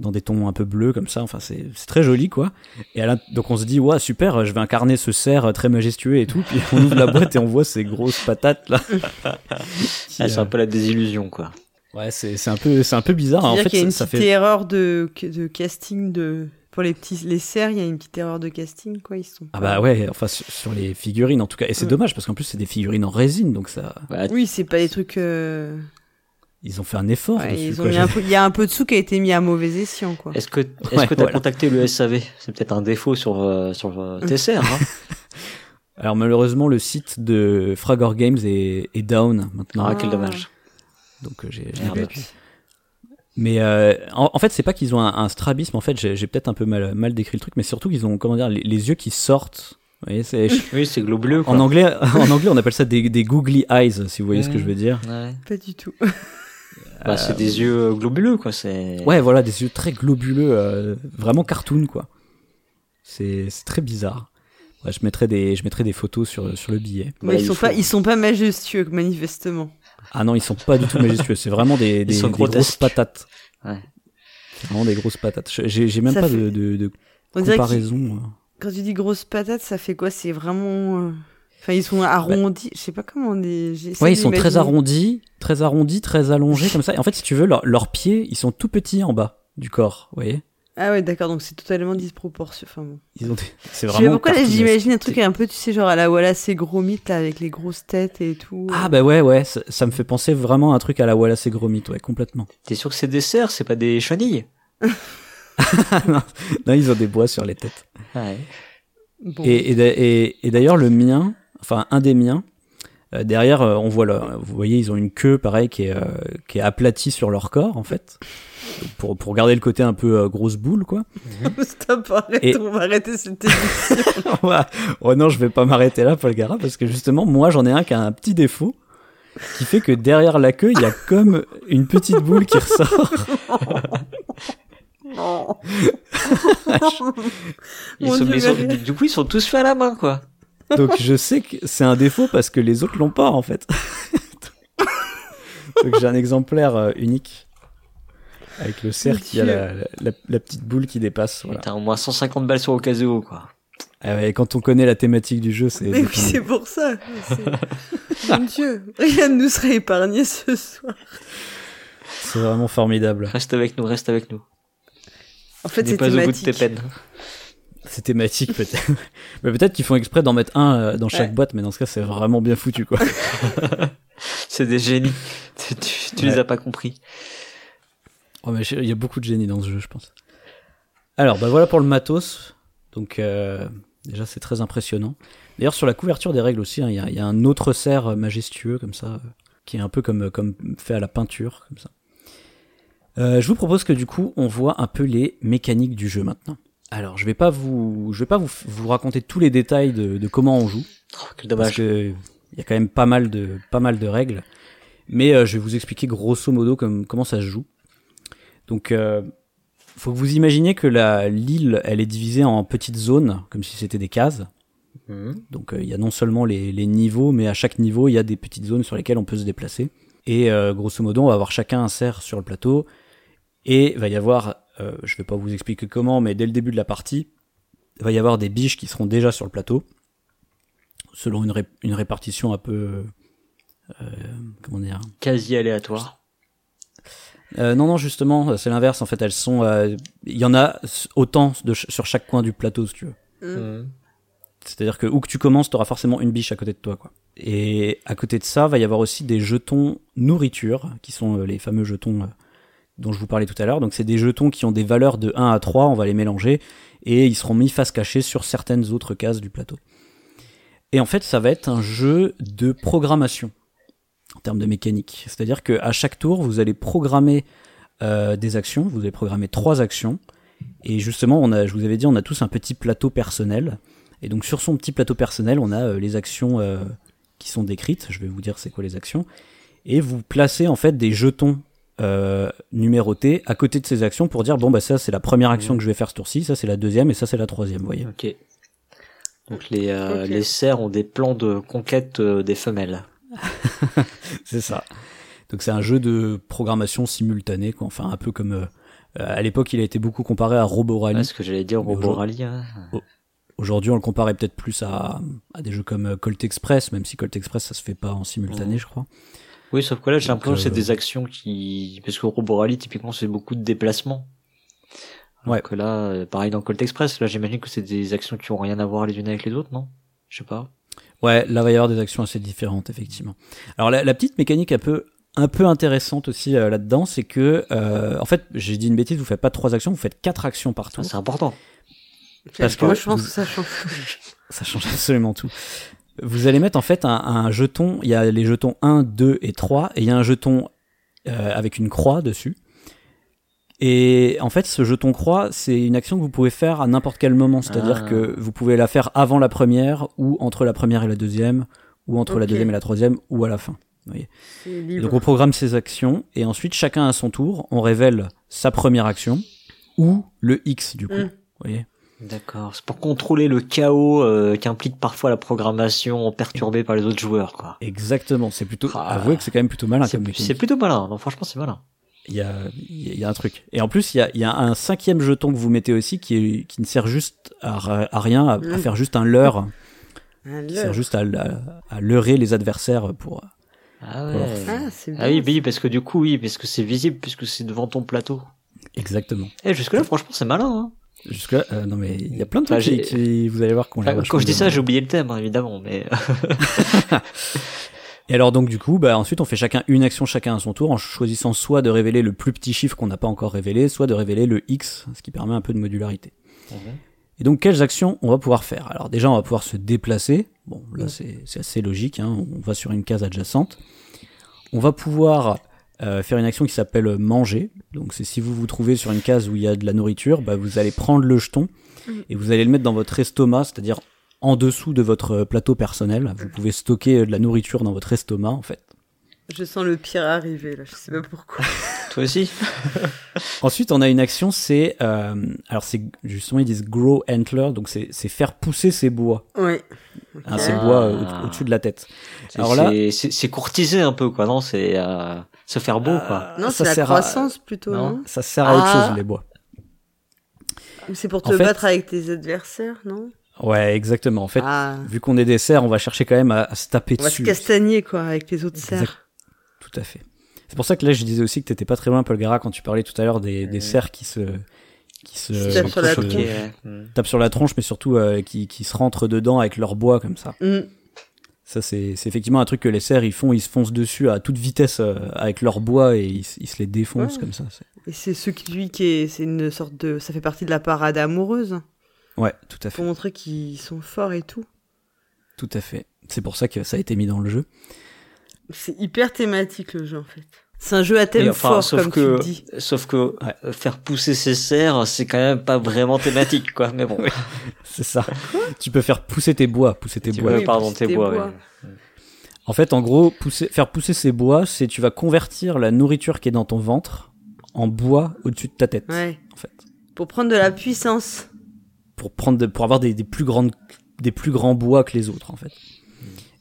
dans des tons un peu bleus comme ça. Enfin, c'est c'est très joli, quoi. Et à donc on se dit, ouais, super, je vais incarner ce cerf très majestueux et tout. Puis on ouvre la boîte et on voit ces grosses patates là. Ah, c'est un peu la désillusion, quoi. Ouais, c'est c'est un peu c'est un peu bizarre. En C'est-à-dire fait, qu'il y a une ça, ça petite fait erreur de, de casting de. Pour les petits les serres, il y a une petite erreur de casting, quoi. Ils sont. ah bah ouais, enfin sur, sur les figurines en tout cas. Et c'est Mm. dommage parce qu'en plus c'est des figurines en résine, donc ça Ouais, Oui, c'est pas des trucs. euh, ils ont fait un effort. ouais, dessus, ils ont quoi. mis un peu- Il y a un peu de sous qui a été mis à mauvais escient, quoi. Est-ce que <laughs> est-ce Ouais, que t'as voilà. contacté le SAV C'est peut-être un défaut sur euh, sur euh, <laughs> tes serres, hein Alors malheureusement le site de Fragor Games est, est down maintenant, Ah, quel dommage. Donc euh, j'ai pas pu. Mais euh, en, en fait, c'est pas qu'ils ont un, un strabisme. En fait, j'ai j'ai peut-être un peu mal, mal décrit le truc, mais surtout qu'ils ont comment dire les, les yeux qui sortent. Vous voyez, c'est <laughs> Oui, c'est globuleux, quoi. en anglais. <laughs> En anglais, on appelle ça des, des googly eyes, si vous voyez ce que je veux dire. Ouais. Pas du tout. Bah, c'est des yeux globuleux, quoi. C'est. Ouais, voilà, des yeux très globuleux, euh, vraiment cartoon, quoi. C'est c'est très bizarre. Ouais, je mettrai des je mettrai des photos sur sur le billet. Mais Bah, ils il sont faut. pas, ils sont pas majestueux, manifestement. Ah non, ils sont pas du tout majestueux. C'est vraiment des, des, grosses patates. Ouais. C'est vraiment des grosses patates. Je- J'ai j'ai même Ça pas fait- de, de, de On dirait que comparaison. quand tu dis grosse patate, ça fait quoi? C'est vraiment. euh, Enfin, ils sont arrondis. Je sais pas comment on dit. j'essaie Ouais, ils sont très arrondis, très arrondis, très allongés comme ça. Et en fait, si tu veux, leur- leurs pieds, ils sont tout petits en bas du corps. Vous voyez? Ah ouais, d'accord, donc c'est totalement disproportionné. Enfin bon. Ils ont des- C'est Je sais vraiment. pas pourquoi là, j'imagine un truc un peu, tu sais, genre à la Wallace et Gromit, là, avec les grosses têtes et tout. Ah bah ouais, ouais, ça, ça me fait penser vraiment à un truc à la Wallace et Gromit, ouais, complètement. T'es sûr que c'est des cerfs, c'est pas des chenilles? <laughs> <laughs> Non, non, ils ont des bois sur les têtes. Ouais. Bon. Et, et, et- et d'ailleurs, le mien, enfin un des miens, derrière, euh, on voit, le, vous voyez, ils ont une queue pareil qui est, euh, qui est aplatie sur leur corps en fait, pour, pour garder le côté un peu euh, grosse boule quoi. <laughs> Stop, arrête, Et- on va arrêter cette émission. <laughs> Oh non, je vais pas m'arrêter là, Paul Gara, parce que justement, moi j'en ai un qui a un petit défaut, qui fait que derrière la queue, il y a comme une petite boule qui ressort. <laughs> Non. Ils sont- sont- du coup, ils sont tous faits à la main, quoi. Donc je sais que c'est un défaut parce que les autres l'ont pas en fait. <laughs> Donc j'ai un exemplaire euh, unique avec le cerf qui a la, la, la petite boule qui dépasse. Voilà. T'as au moins 150 balles sur Ocasio, quoi. Ah ouais, quand on connaît la thématique du jeu, c'est Mais oui, c'est pour ça. Mon Dieu, rien ne nous serait épargné ce soir. c'est vraiment formidable. Reste avec nous, reste avec nous. En fait, c'est pas au bout de tes peines. C'est thématique peut-être. <laughs> mais peut-être qu'ils font exprès d'en mettre un euh, dans chaque Ouais. boîte, mais dans ce cas, c'est vraiment bien foutu quoi. <laughs> C'est des génies. Tu, tu- tu Ouais. les as pas compris. Oh, mais il y a beaucoup de génie dans ce jeu, je pense. Alors, bah voilà pour le matos. Donc, euh, déjà, c'est très impressionnant. D'ailleurs, sur la couverture des règles aussi, hein, il y, a, il y a un autre cerf majestueux, comme ça, qui est un peu comme, comme fait à la peinture, comme ça. Euh, je vous propose que du coup, on voit un peu les mécaniques du jeu maintenant. Alors, je vais pas vous, je vais pas vous, vous raconter tous les détails de, de comment on joue, Oh, quel parce dommage. que il y a quand même pas mal de, pas mal de règles. Mais euh, je vais vous expliquer grosso modo comme, comment ça se joue. Donc, euh, faut que vous imaginiez que la l'île, elle est divisée en petites zones, comme si c'était des cases. Mhm. Donc, euh, il y a non seulement les, les niveaux, mais à chaque niveau, il y a des petites zones sur lesquelles on peut se déplacer. Et euh, grosso modo, on va avoir chacun un cerf sur le plateau. Et il va y avoir, euh, je vais pas vous expliquer comment, mais dès le début de la partie, il va y avoir des biches qui seront déjà sur le plateau, selon une, ré- une répartition un peu, euh, comment dire, Quasi aléatoire. Euh, non, non, justement, c'est l'inverse. En fait, elles sont. euh, Il y en a autant de ch- sur chaque coin du plateau, si tu veux. Mhm. C'est-à-dire que où que tu commences, tu auras forcément une biche à côté de toi, quoi. Et à côté de ça, va y avoir aussi des jetons nourriture, qui sont euh, les fameux jetons euh, dont je vous parlais tout à l'heure. Donc, c'est des jetons qui ont des valeurs de 1 à 3, on va les mélanger, et ils seront mis face cachée sur certaines autres cases du plateau. Et en fait, ça va être un jeu de programmation en termes de mécanique. C'est-à-dire qu'à chaque tour, vous allez programmer euh, des actions. Vous allez programmer trois actions. Et justement, je vous avais dit, on a tous un petit plateau personnel. Et donc sur son petit plateau personnel, on a euh, les actions euh, qui sont décrites. Je vais vous dire c'est quoi les actions. Et vous placez en fait des jetons euh, numérotés à côté de ces actions pour dire bon bah ça c'est la première action que je vais faire ce tour-ci, ça c'est la deuxième et ça c'est la troisième. Vous voyez. Ok. Donc les, euh, les cerfs ont des plans de conquête euh, des femelles. <laughs> C'est ça. Donc c'est un jeu de programmation simultanée, quoi. enfin un peu comme euh, à l'époque il a été beaucoup comparé à Robo Rally. Ouais, ce que j'allais dire, Mais Robo aujourd'hui- Rally. hein. Aujourd'hui on le comparait peut-être plus à, à des jeux comme euh, Colt Express, même si Colt Express ça se fait pas en simultané Mhm. je crois. Oui, sauf que là, j'ai l'impression que c'est euh, des actions qui... Parce que Robo Rally, typiquement, c'est beaucoup de déplacements. Alors Ouais. que là, euh, pareil dans Colt Express, là, j'imagine que c'est des actions qui ont rien à voir les unes avec les autres, non? Je sais pas. Ouais, là va y avoir des actions assez différentes effectivement. Alors la, la petite mécanique un peu un peu intéressante aussi euh, là-dedans, c'est que euh, en fait j'ai dit une bêtise, vous faites pas trois actions, vous faites quatre actions par Ça, tour. c'est important. Parce que Moi, je pense que ça change. Ça change <laughs> absolument tout. Vous allez mettre en fait un, un jeton, il y a les jetons 1, 2 et 3, et il y a un jeton euh, avec une croix dessus. Et en fait, ce jeton croix, c'est une action que vous pouvez faire à n'importe quel moment. C'est-à-dire Ah. que vous pouvez la faire avant la première, ou entre la première et la deuxième, ou entre la deuxième et la troisième, ou à la fin. Libre. donc on programme ses actions, et ensuite chacun à son tour, on révèle sa première action, ou le X du coup. Mm. Vous voyez D'accord. C'est pour contrôler le chaos euh, qu'implique parfois la programmation perturbée par les autres joueurs, quoi. Exactement, c'est plutôt... Ah. Avouez que c'est quand même plutôt malin C'est comme mécanique. c'est plutôt malin. Non, franchement, c'est malin. Il y a, il y a un truc. Et en plus, il y a, il y a un cinquième jeton que vous mettez aussi qui, est, qui ne sert juste à, rien, à, à Mm. faire juste un leurre, Un qui sert leurre. juste à, à, à leurrer les adversaires pour. Ah ouais. Ah, c'est bien. Ah oui, oui, parce que du coup, oui, parce que c'est visible, puisque c'est devant ton plateau. Exactement. Eh, jusque-là, franchement, c'est malin, hein. Jusque euh, non mais il y a plein de Enfin, trucs qui, qui- vous allez voir qu'on Enfin, quand je dis ça, j'ai oublié le thème, hein, évidemment, mais... <laughs> Et alors donc du coup, bah ensuite on fait chacun une action chacun à son tour en choisissant soit de révéler le plus petit chiffre qu'on n'a pas encore révélé, soit de révéler le X, ce qui permet un peu de modularité. Et donc, quelles actions on va pouvoir faire? Alors, déjà, on va pouvoir se déplacer. Bon, là, c'est c'est assez logique. Hein. On va sur une case adjacente. On va pouvoir euh, faire une action qui s'appelle manger. Donc, c'est si vous vous trouvez sur une case où il y a de la nourriture, bah, vous allez prendre le jeton et vous allez le mettre dans votre estomac, c'est-à-dire en dessous de votre plateau personnel. Vous pouvez stocker de la nourriture dans votre estomac, en fait. Je sens le pire arriver, là. Je sais pas pourquoi. <laughs> Toi aussi <laughs> Ensuite, on a une action, c'est euh, alors c'est justement ils disent grow antler, donc c'est c'est faire pousser ses bois, Ouais. hein, ses Ah. bois euh, au- au-dessus de la tête. C'est- Alors là- c'est- courtiser un peu, quoi, non? C'est euh, se faire beau, quoi. Non, Ça c'est la sert à- croissance plutôt, non. non, Ça sert à autre Ah. chose les bois. C'est pour En te fait- battre avec tes adversaires, non Ouais, exactement. En fait, Ah. vu qu'on est des cerfs, on va chercher quand même à, à se taper On va se dessus. castagner, quoi, avec les autres Exact. cerfs. Tout à fait. C'est pour ça que là, je disais aussi que t'étais pas très loin, Polgara, quand tu parlais tout à l'heure des, des cerfs qui se qui se, tapent sur la tronche. Sur la mais surtout euh, qui, qui se rentrent dedans avec leur bois comme ça. Mm. Ça, c'est effectivement un truc que les cerfs ils font. Ils se foncent dessus à toute vitesse euh, avec leur bois et ils, ils se les défoncent Ouais. comme ça. Et c'est ce qui, lui, qui est, c'est une sorte de, ça fait partie de la parade amoureuse, Ouais, tout à fait. pour montrer qu'ils sont forts et tout. Tout à fait. C'est pour ça que ça a été mis dans le jeu. C'est hyper thématique, le jeu, en fait. C'est un jeu à thème enfin, fort, sauf comme que, tu dis. sauf que Ouais. euh, faire pousser ses serres, c'est quand même pas vraiment thématique, quoi. Mais bon, <laughs> C'est ça. tu peux faire pousser tes bois, pousser tes Tu bois. pardon, pousser tes tes bois. bois. ouais. En fait, en gros, pousser, faire pousser ces bois, c'est tu vas convertir la nourriture qui est dans ton ventre en bois au-dessus de ta tête. Ouais. En fait, Pour prendre de la puissance. pour prendre, de- pour avoir des, des plus grandes, des plus grands bois que les autres, en fait.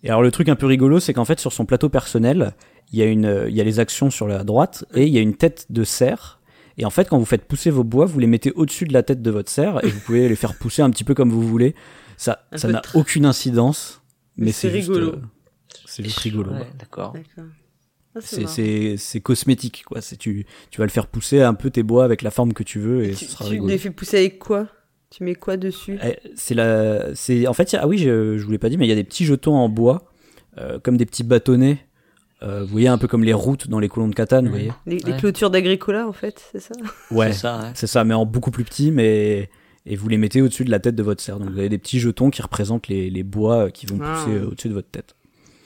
Et alors le truc un peu rigolo, c'est qu'en fait sur son plateau personnel, il y a une, il y a les actions sur la droite et il y a une tête de cerf. Et en fait, quand vous faites pousser vos bois, vous les mettez au-dessus de la tête de votre cerf et vous pouvez les faire pousser un petit peu comme vous voulez. Ça, Un ça n'a aucune incidence, mais Mais c'est rigolo. euh, c'est juste rigolo. Ouais, ouais. d'accord. Ah, c'est cosmétique, quoi. C'est tu, tu vas le faire pousser un peu tes bois avec la forme que tu veux et tu, ce sera tu rigolo. les fais pousser avec quoi? Tu mets quoi dessus? Eh, C'est la, c'est en fait, ah oui, je, je vous l'ai pas dit, mais il y a des petits jetons en bois, euh, comme des petits bâtonnets. Euh, vous voyez un peu comme les routes dans les colons de Catane, vous voyez. les, les Ouais. clôtures d'Agricola, en fait, c'est ça? Ouais, C'est ça, ouais. c'est ça, mais en beaucoup plus petit, mais et vous les mettez au-dessus de la tête de votre cerf. Donc vous avez des petits jetons qui représentent les, les bois qui vont Ah. pousser euh, au-dessus de votre tête.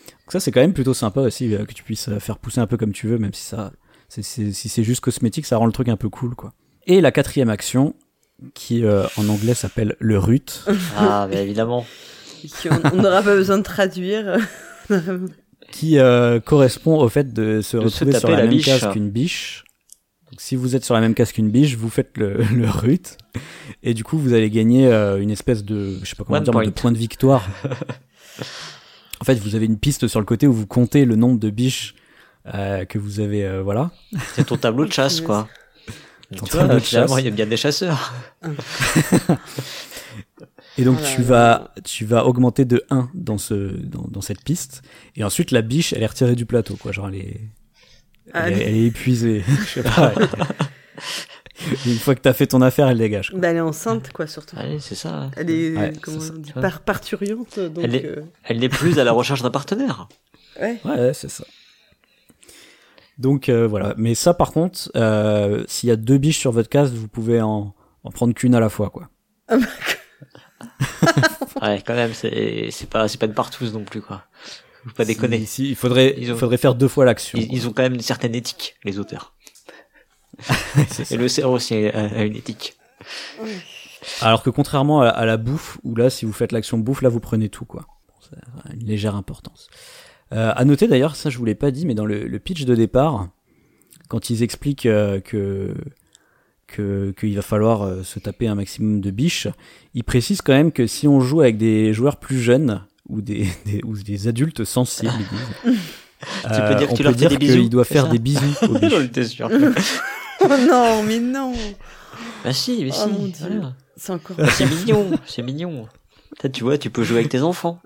Donc ça, c'est quand même plutôt sympa aussi euh, que tu puisses euh, faire pousser un peu comme tu veux, même si ça, si c'est juste cosmétique, ça rend le truc un peu cool, quoi. Et la quatrième action, qui euh, en anglais s'appelle le rut. Ah, mais évidemment. On n'aura pas besoin de traduire. <laughs> qui euh, correspond au fait de se De se retrouver sur la, la même case qu'une biche. Donc, si vous êtes sur la même case qu'une biche, vous faites le, <laughs> le rut et du coup vous allez gagner euh, une espèce de, je sais pas comment One dire, mais de point. point de victoire. <laughs> en fait, vous avez une piste sur le côté où vous comptez le nombre de biches euh, que vous avez, euh, voilà. C'est ton tableau de chasse, quoi. Ton Tu tableau vois, de chasse. il y a bien des chasseurs. <laughs> Et donc là tu vas, tu vas augmenter de 1 dans ce, dans, dans cette piste. Et ensuite la biche, elle est retirée du plateau, quoi. Genre elle est, Ah, elle, est- elle est épuisée. <laughs> Je sais pas. elle- <laughs> Une fois que t'as fait ton affaire, elle dégage. quoi. bah, elle est enceinte, quoi, surtout. Allez, c'est ça. Elle est, Ouais, comment c'est ça, on dit, tu vois. par- parturiante, donc... Elle est- euh, Elle n'est plus à la recherche d'un partenaire. <laughs> ouais. Ouais, ouais, c'est ça. Donc euh, voilà. Mais ça, par contre, euh, s'il y a deux biches sur votre case, vous pouvez en, en prendre qu'une à la fois, quoi. Ouais, quand même, c'est c'est pas c'est pas une partouze non plus, quoi. Faut pas déconner. Si- si, il faudrait, il faudrait faire deux fois l'action. Ils, ils ont quand même une certaine éthique, les auteurs. <laughs> Ça. Et le cerf aussi a, a une éthique. Alors que contrairement à, à la bouffe, où là, si vous faites l'action bouffe, là, vous prenez tout, quoi. Bon, ça a une légère importance. Euh, à noter d'ailleurs, ça je vous l'ai pas dit, mais dans le, le pitch de départ, quand ils expliquent euh, que que qu'il va falloir euh, se taper un maximum de biches, ils précisent quand même que si on joue avec des joueurs plus jeunes ou des, <laughs> des ou des adultes sensibles, ils disent, <laughs> Tu peux dire leur des bisous, qu'il doit c'est faire des bisous aux <laughs> biches. J'en étais sûr. Oh non, mais non bah si, mais Oh si. voilà. C'est encore... Bah, c'est mignon, c'est mignon. Tu vois, tu peux jouer avec tes enfants.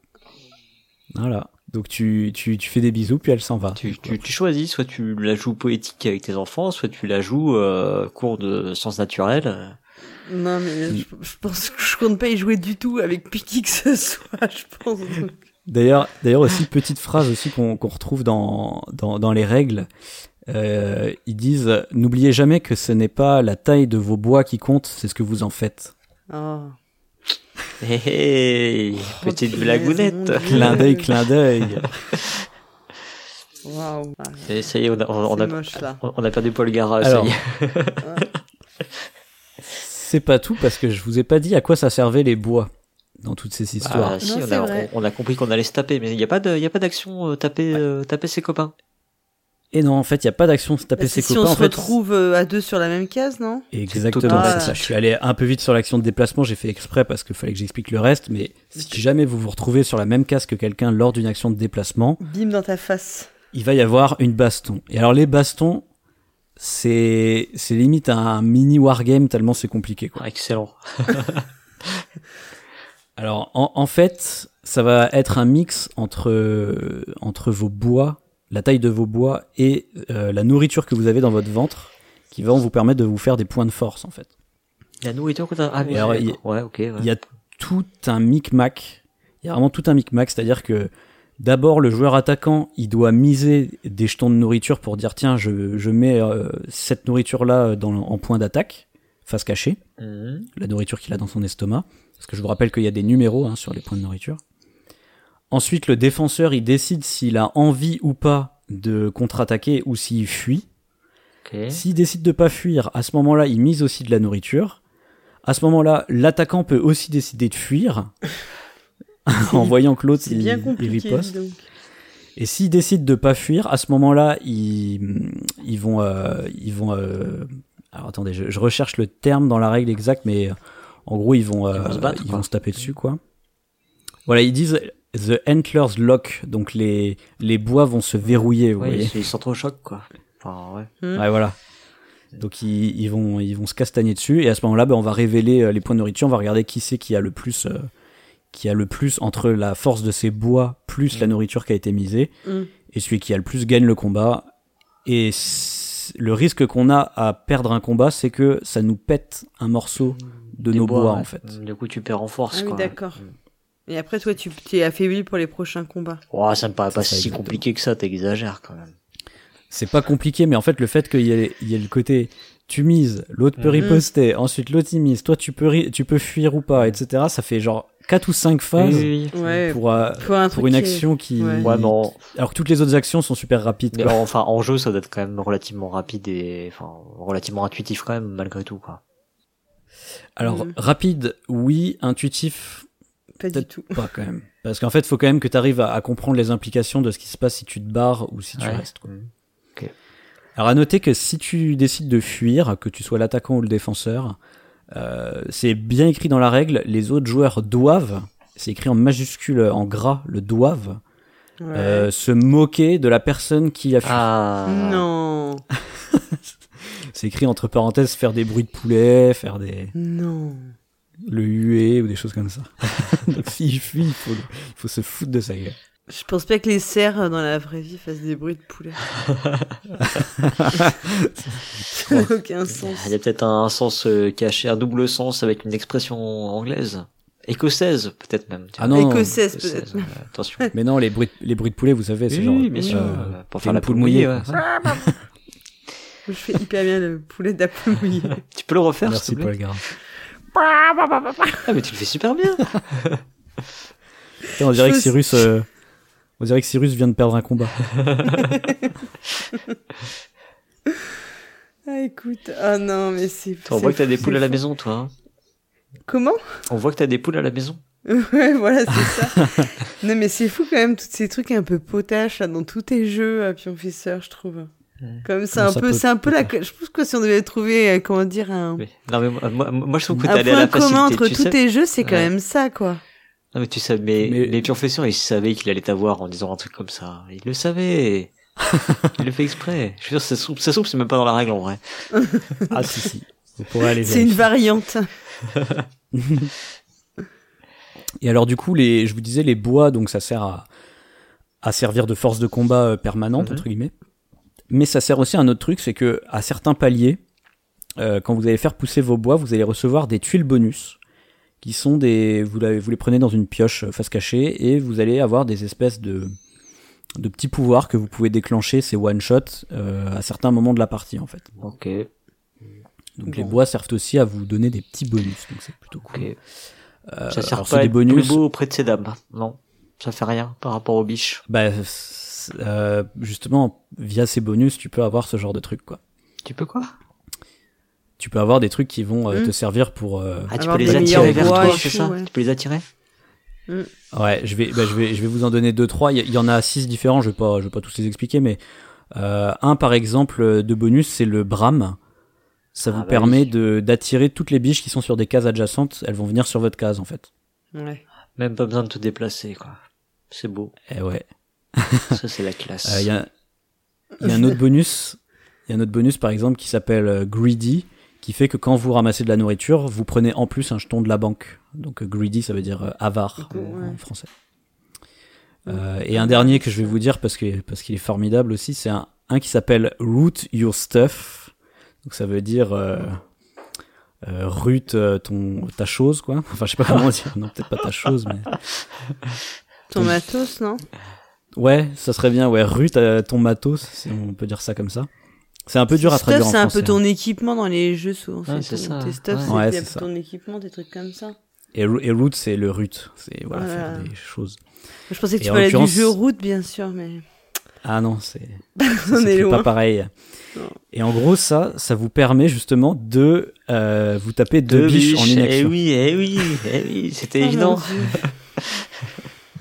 Voilà. Donc tu, tu, tu fais des bisous, puis elle s'en va. Tu, tu, tu choisis, soit tu la joues poétique avec tes enfants, soit tu la joues euh, cours de sciences naturelles. Non, mais je, je pense que je compte pas y jouer du tout avec <laughs> qui que ce soit, je pense. D'ailleurs, d'ailleurs aussi petite phrase aussi qu'on qu'on retrouve dans, dans, dans les règles. Euh, ils disent n'oubliez jamais que ce n'est pas la taille de vos bois qui compte, c'est ce que vous en faites. Oh. Hé hé, Oh, petite blagounette. Clin d'œil, clin d'œil. Waouh. Et ça y est, on a, on, c'est a, moche, là. on a perdu Paul Gara, Alors. ça y est. C'est pas tout parce que je vous ai pas dit à quoi ça servait les bois dans toutes ces histoires. Ah, si, Non, on a, on, compris qu'on allait se taper, mais il n'y a pas de, il y a pas d'action euh, taper, euh, taper ses copains. Et non, en fait, il y a pas d'action de se taper Bah, ses c'est si copains. on en se fait, retrouve euh, à deux sur la même case, non? Exactement, total. c'est ça. Je suis allé un peu vite sur l'action de déplacement, j'ai fait exprès parce qu'il fallait que j'explique le reste, mais si jamais vous vous retrouvez sur la même case que quelqu'un lors d'une action de déplacement, Bim dans ta face. il va y avoir une baston. Et alors les bastons, c'est c'est limite un mini wargame tellement c'est compliqué quoi. Ah, excellent. <laughs> Alors en, en fait, ça va être un mix entre entre vos bois, la taille de vos bois et euh, la nourriture que vous avez dans votre ventre qui vont vous permettre de vous faire des points de force en fait. La nourriture que. Ah, Et alors, d'accord. ouais, ok. ouais. Il y a tout un micmac. Il y a vraiment tout un micmac, c'est-à-dire que d'abord le joueur attaquant, il doit miser des jetons de nourriture pour dire tiens, je, je mets euh, cette nourriture là dans en point d'attaque, face cachée, Mhm. la nourriture qu'il a dans son estomac, parce que je vous rappelle qu'il y a des numéros hein, sur les points de nourriture. Ensuite, le défenseur, il décide s'il a envie ou pas de contre-attaquer ou s'il fuit. Ok. S'il décide de pas fuir, à ce moment-là, il mise aussi de la nourriture. À ce moment-là, l'attaquant peut aussi décider de fuir <laughs> en voyant que l'autre il, il riposte. donc. Et s'ils décident de pas fuir, à ce moment-là, ils, ils vont, euh, ils vont. euh, alors attendez, je, je recherche le terme dans la règle exacte, mais euh, en gros, ils vont, euh, vont se battre, ils vont se taper dessus, quoi. Voilà, ils disent the antlers lock, donc les les bois vont se verrouiller, vous voyez. ils ils sont trop choc, quoi. Enfin, ouais. Hmm. Ouais, voilà. Donc ils, ils vont ils vont se castagner dessus et à ce moment-là, ben, on va révéler euh, les points de nourriture, on va regarder qui c'est qui a le plus euh, qui a le plus entre la force de ses bois plus la nourriture qui a été misée Mm. et celui qui a le plus gagne le combat. Et le risque qu'on a à perdre un combat, c'est que ça nous pète un morceau de Des nos bois, ouais. en fait. Du coup, tu perds en force. Ah oui, d'accord. Et après, toi, tu tu es affaibli pour les prochains combats. Oh, ça me paraît pas ça, si exactement. compliqué que ça, t'exagères quand même. C'est pas compliqué, mais en fait, le fait qu'il y ait, il y ait le côté tu mises, l'autre peut Mhm. riposter, ensuite l'autre il mise, toi tu peux, ri- tu peux fuir ou pas, etc. Ça fait genre 4 ou 5 phases Oui, oui. Ouais. pour, euh, Pour, un pour truc une action qui. Ouais. Ouais, Alors que toutes les autres actions sont super rapides. quoi. en- enfin, en jeu, ça doit être quand même relativement rapide et, enfin, relativement intuitif quand même, malgré tout, quoi. Alors, Mhm. rapide, oui, intuitif, Pas du tout. pas quand même. <laughs> Parce qu'en fait, faut quand même que tu arrives à, à comprendre les implications de ce qui se passe si tu te barres ou si tu Ouais. restes. quoi. Mhm. Alors à noter que si tu décides de fuir, que tu sois l'attaquant ou le défenseur, euh, c'est bien écrit dans la règle, les autres joueurs doivent, c'est écrit en majuscule en gras, le doivent, Ouais. euh, se moquer de la personne qui a fui. Ah. Non. <laughs> C'est écrit entre parenthèses faire des bruits de poulet, faire des Non. Le huer ou des choses comme ça. <laughs> Donc s'il fuit, il faut, il faut se foutre de sa gueule. Je pense pas que les cerfs euh, dans la vraie vie fassent des bruits de poulet. Ça n'a <laughs> aucun sens. Il y a peut-être un sens euh, caché, un double sens avec une expression anglaise. Écossaise, peut-être même. Ah non, Écossaise Écossaise, peut-être. ouais, attention. <laughs> mais non, les bruits, de- les bruits de poulet, vous savez, c'est Oui, genre oui, bien sûr. euh, euh, pour faire la poule poule mouillée, mouillée, ouais. Je fais hyper bien le poulet d'après mouillé. Tu peux le refaire, Merci s'il te Paul plaît Gara. Ah, mais tu le fais super bien. On dirait que Cyrus, euh, on dirait que Cyrus vient de perdre un combat. Ah écoute, ah non mais c'est. On voit que t'as des fou, poules à la maison, toi. hein. Comment? On voit que t'as des poules à la maison. Ouais, voilà, c'est ça. non mais c'est fou quand même, tous ces trucs un peu potaches là, dans tous tes jeux à Pionfisseur, je trouve. Comme c'est un ça, peu, c'est un peu la. Je pense que si on devait trouver, euh, comment dire, un, Non, mais moi, moi, moi, je trouve que un t'allais à point la commun facilité. entre tu tous sais. tes jeux, c'est quand Ouais. même ça, quoi. Non, mais tu sais, mais, Mais- les pionfesseurs, ils savaient qu'il allait t'avoir en disant un truc comme ça. Ils le savaient. <laughs> Il le fait exprès. Je veux dire, ça se trouve, ça trouve, c'est même pas dans la règle, en vrai. Ah si si. Aller C'est une variante. <laughs> Et alors du coup, les, je vous disais, les bois, donc ça sert à, à servir de force de combat euh, permanente Mhm. entre guillemets. Mais ça sert aussi à un autre truc, c'est que à certains paliers, euh, quand vous allez faire pousser vos bois, vous allez recevoir des tuiles bonus, qui sont des, vous, les prenez dans une pioche euh, face cachée et vous allez avoir des espèces de de petits pouvoirs que vous pouvez déclencher, ces one shot euh, à certains moments de la partie en fait. Ok, Donc les bois servent aussi à vous donner des petits bonus, donc c'est plutôt cool. ok. Euh, ça sert alors, pas à des être bonus. plus beau auprès de ces dames. Non? Ça fait rien par rapport aux biches. Bah, euh, justement, via ces bonus, tu peux avoir ce genre de truc, quoi. Tu peux quoi? Tu peux avoir des trucs qui vont euh, Hmm. te servir pour. euh, Ah, tu peux les attirer vers toi, et c'est tout, ça? ouais. Tu peux les attirer? Ouais, je vais, bah, je vais, je vais vous en donner deux, trois. Il y, il y en a six différents. Je vais pas, je vais pas tous les expliquer, mais euh, un par exemple de bonus, c'est le Bram. Ça Ah vous bah permet oui. de d'attirer toutes les biches qui sont sur des cases adjacentes. Elles vont venir sur votre case, en fait. Ouais. Même pas besoin de te déplacer, quoi. C'est beau. Eh ouais. <laughs> Ça, c'est la classe. Euh, Il y a, il y a un autre bonus. Il y a un autre bonus, par exemple, qui s'appelle euh, Greedy, qui fait que quand vous ramassez de la nourriture, vous prenez en plus un jeton de la banque. Donc euh, Greedy, ça veut dire avare coup, en, ouais. en français. Euh, et un dernier que je vais vous dire parce que parce qu'il est formidable aussi, c'est un, un qui s'appelle Root Your Stuff. Donc ça veut dire euh, euh, root euh, ton ta chose quoi. <laughs> Enfin je sais pas comment dire. Non peut-être pas ta chose mais Ton matos, non? Ouais ça serait bien ouais root euh, ton matos si on peut dire ça comme ça. C'est un peu dur à Stuff, traduire en c'est un peu ton équipement dans les jeux, souvent. Ouais, c'est ça. Tes stuff, Ouais. c'est Ouais, ton équipement, des trucs comme ça. Et, et root c'est le root, c'est voilà, Voilà. faire des choses. Je pensais que Et tu parlais du jeu route, bien sûr, mais Ah non c'est <laughs> on est loin. pas pareil. Non. Et en gros, ça, ça vous permet justement de euh, vous taper deux, Deux biches, en Eh inaction. oui, eh oui, eh oui, c'était Oh, évident.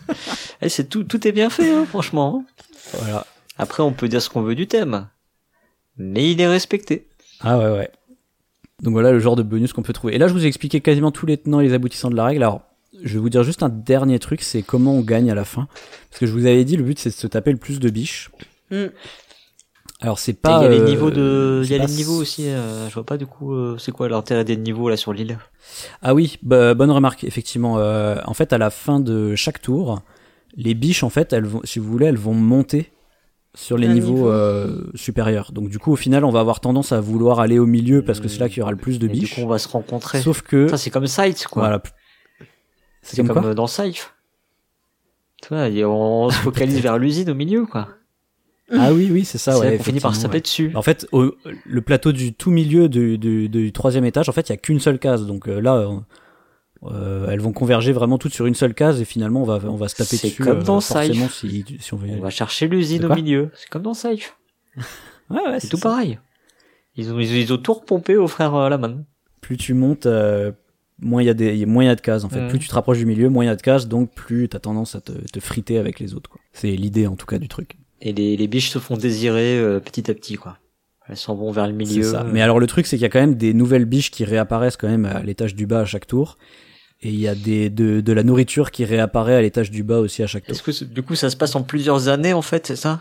<laughs> Eh, c'est tout, tout est bien fait, hein, franchement. Voilà. Après, on peut dire ce qu'on veut du thème. Mais il est respecté. Ah ouais, ouais. Donc voilà le genre de bonus qu'on peut trouver. Et là, je vous ai expliqué quasiment tous les tenants et les aboutissants de la règle. Alors, je vais vous dire juste un dernier truc, c'est comment on gagne à la fin. Parce que je vous avais dit, le but c'est de se taper le plus de biches. Mm. Alors c'est Il pas. y a les euh, niveaux de, il y a pas les niveaux aussi. euh, je vois pas du coup, euh, c'est quoi l'intérêt des niveaux là sur l'île? Ah oui, bah, bonne remarque, effectivement. Euh, en fait, à la fin de chaque tour, les biches, en fait, elles vont, si vous voulez, elles vont monter sur les Un niveaux niveau. euh, supérieurs. Donc du coup, au final, on va avoir tendance à vouloir aller au milieu parce que c'est là qu'il y aura le plus de Et du biches. coup, on va se rencontrer. Sauf que, Ça, c'est comme Sight, quoi. voilà. c'est comme comme, quoi euh, dans Safe. Tu vois, et on se focalise vers l'usine au milieu, quoi. Ah oui, oui, c'est ça. ouais, qu'on finit par se taper ouais. dessus. En fait, au- le plateau du tout milieu du, du, du troisième étage, en fait, il y a qu'une seule case. Donc euh, là, euh, elles vont converger vraiment toutes sur une seule case et finalement, on va, on va se taper C'est dessus. comme euh, dans forcément, Safe. si, si on veut va chercher l'usine au milieu. C'est comme dans Safe. <laughs> Ouais, ouais, C'est tout ça. pareil. Ils ont, ils, ont- ils ont tout repompé au frère euh, Laman. plus tu montes, euh, moins il y a des, moins il y a de cases en fait. Mhm. Plus tu te rapproches du milieu, moins il y a de cases, donc plus t'as tendance à te, te friter avec les autres. quoi. C'est l'idée en tout cas du truc. Et les, les biches se font désirer euh, petit à petit, quoi. Elles s'en vont vers le C'est milieu. ça. Mais alors le truc c'est qu'il y a quand même des nouvelles biches qui réapparaissent quand même à l'étage du bas à chaque tour. Et il y a des, de, de la nourriture qui réapparaît à l'étage du bas aussi à chaque tour. Est-ce que c'est- du coup ça se passe en plusieurs années en fait, c'est ça?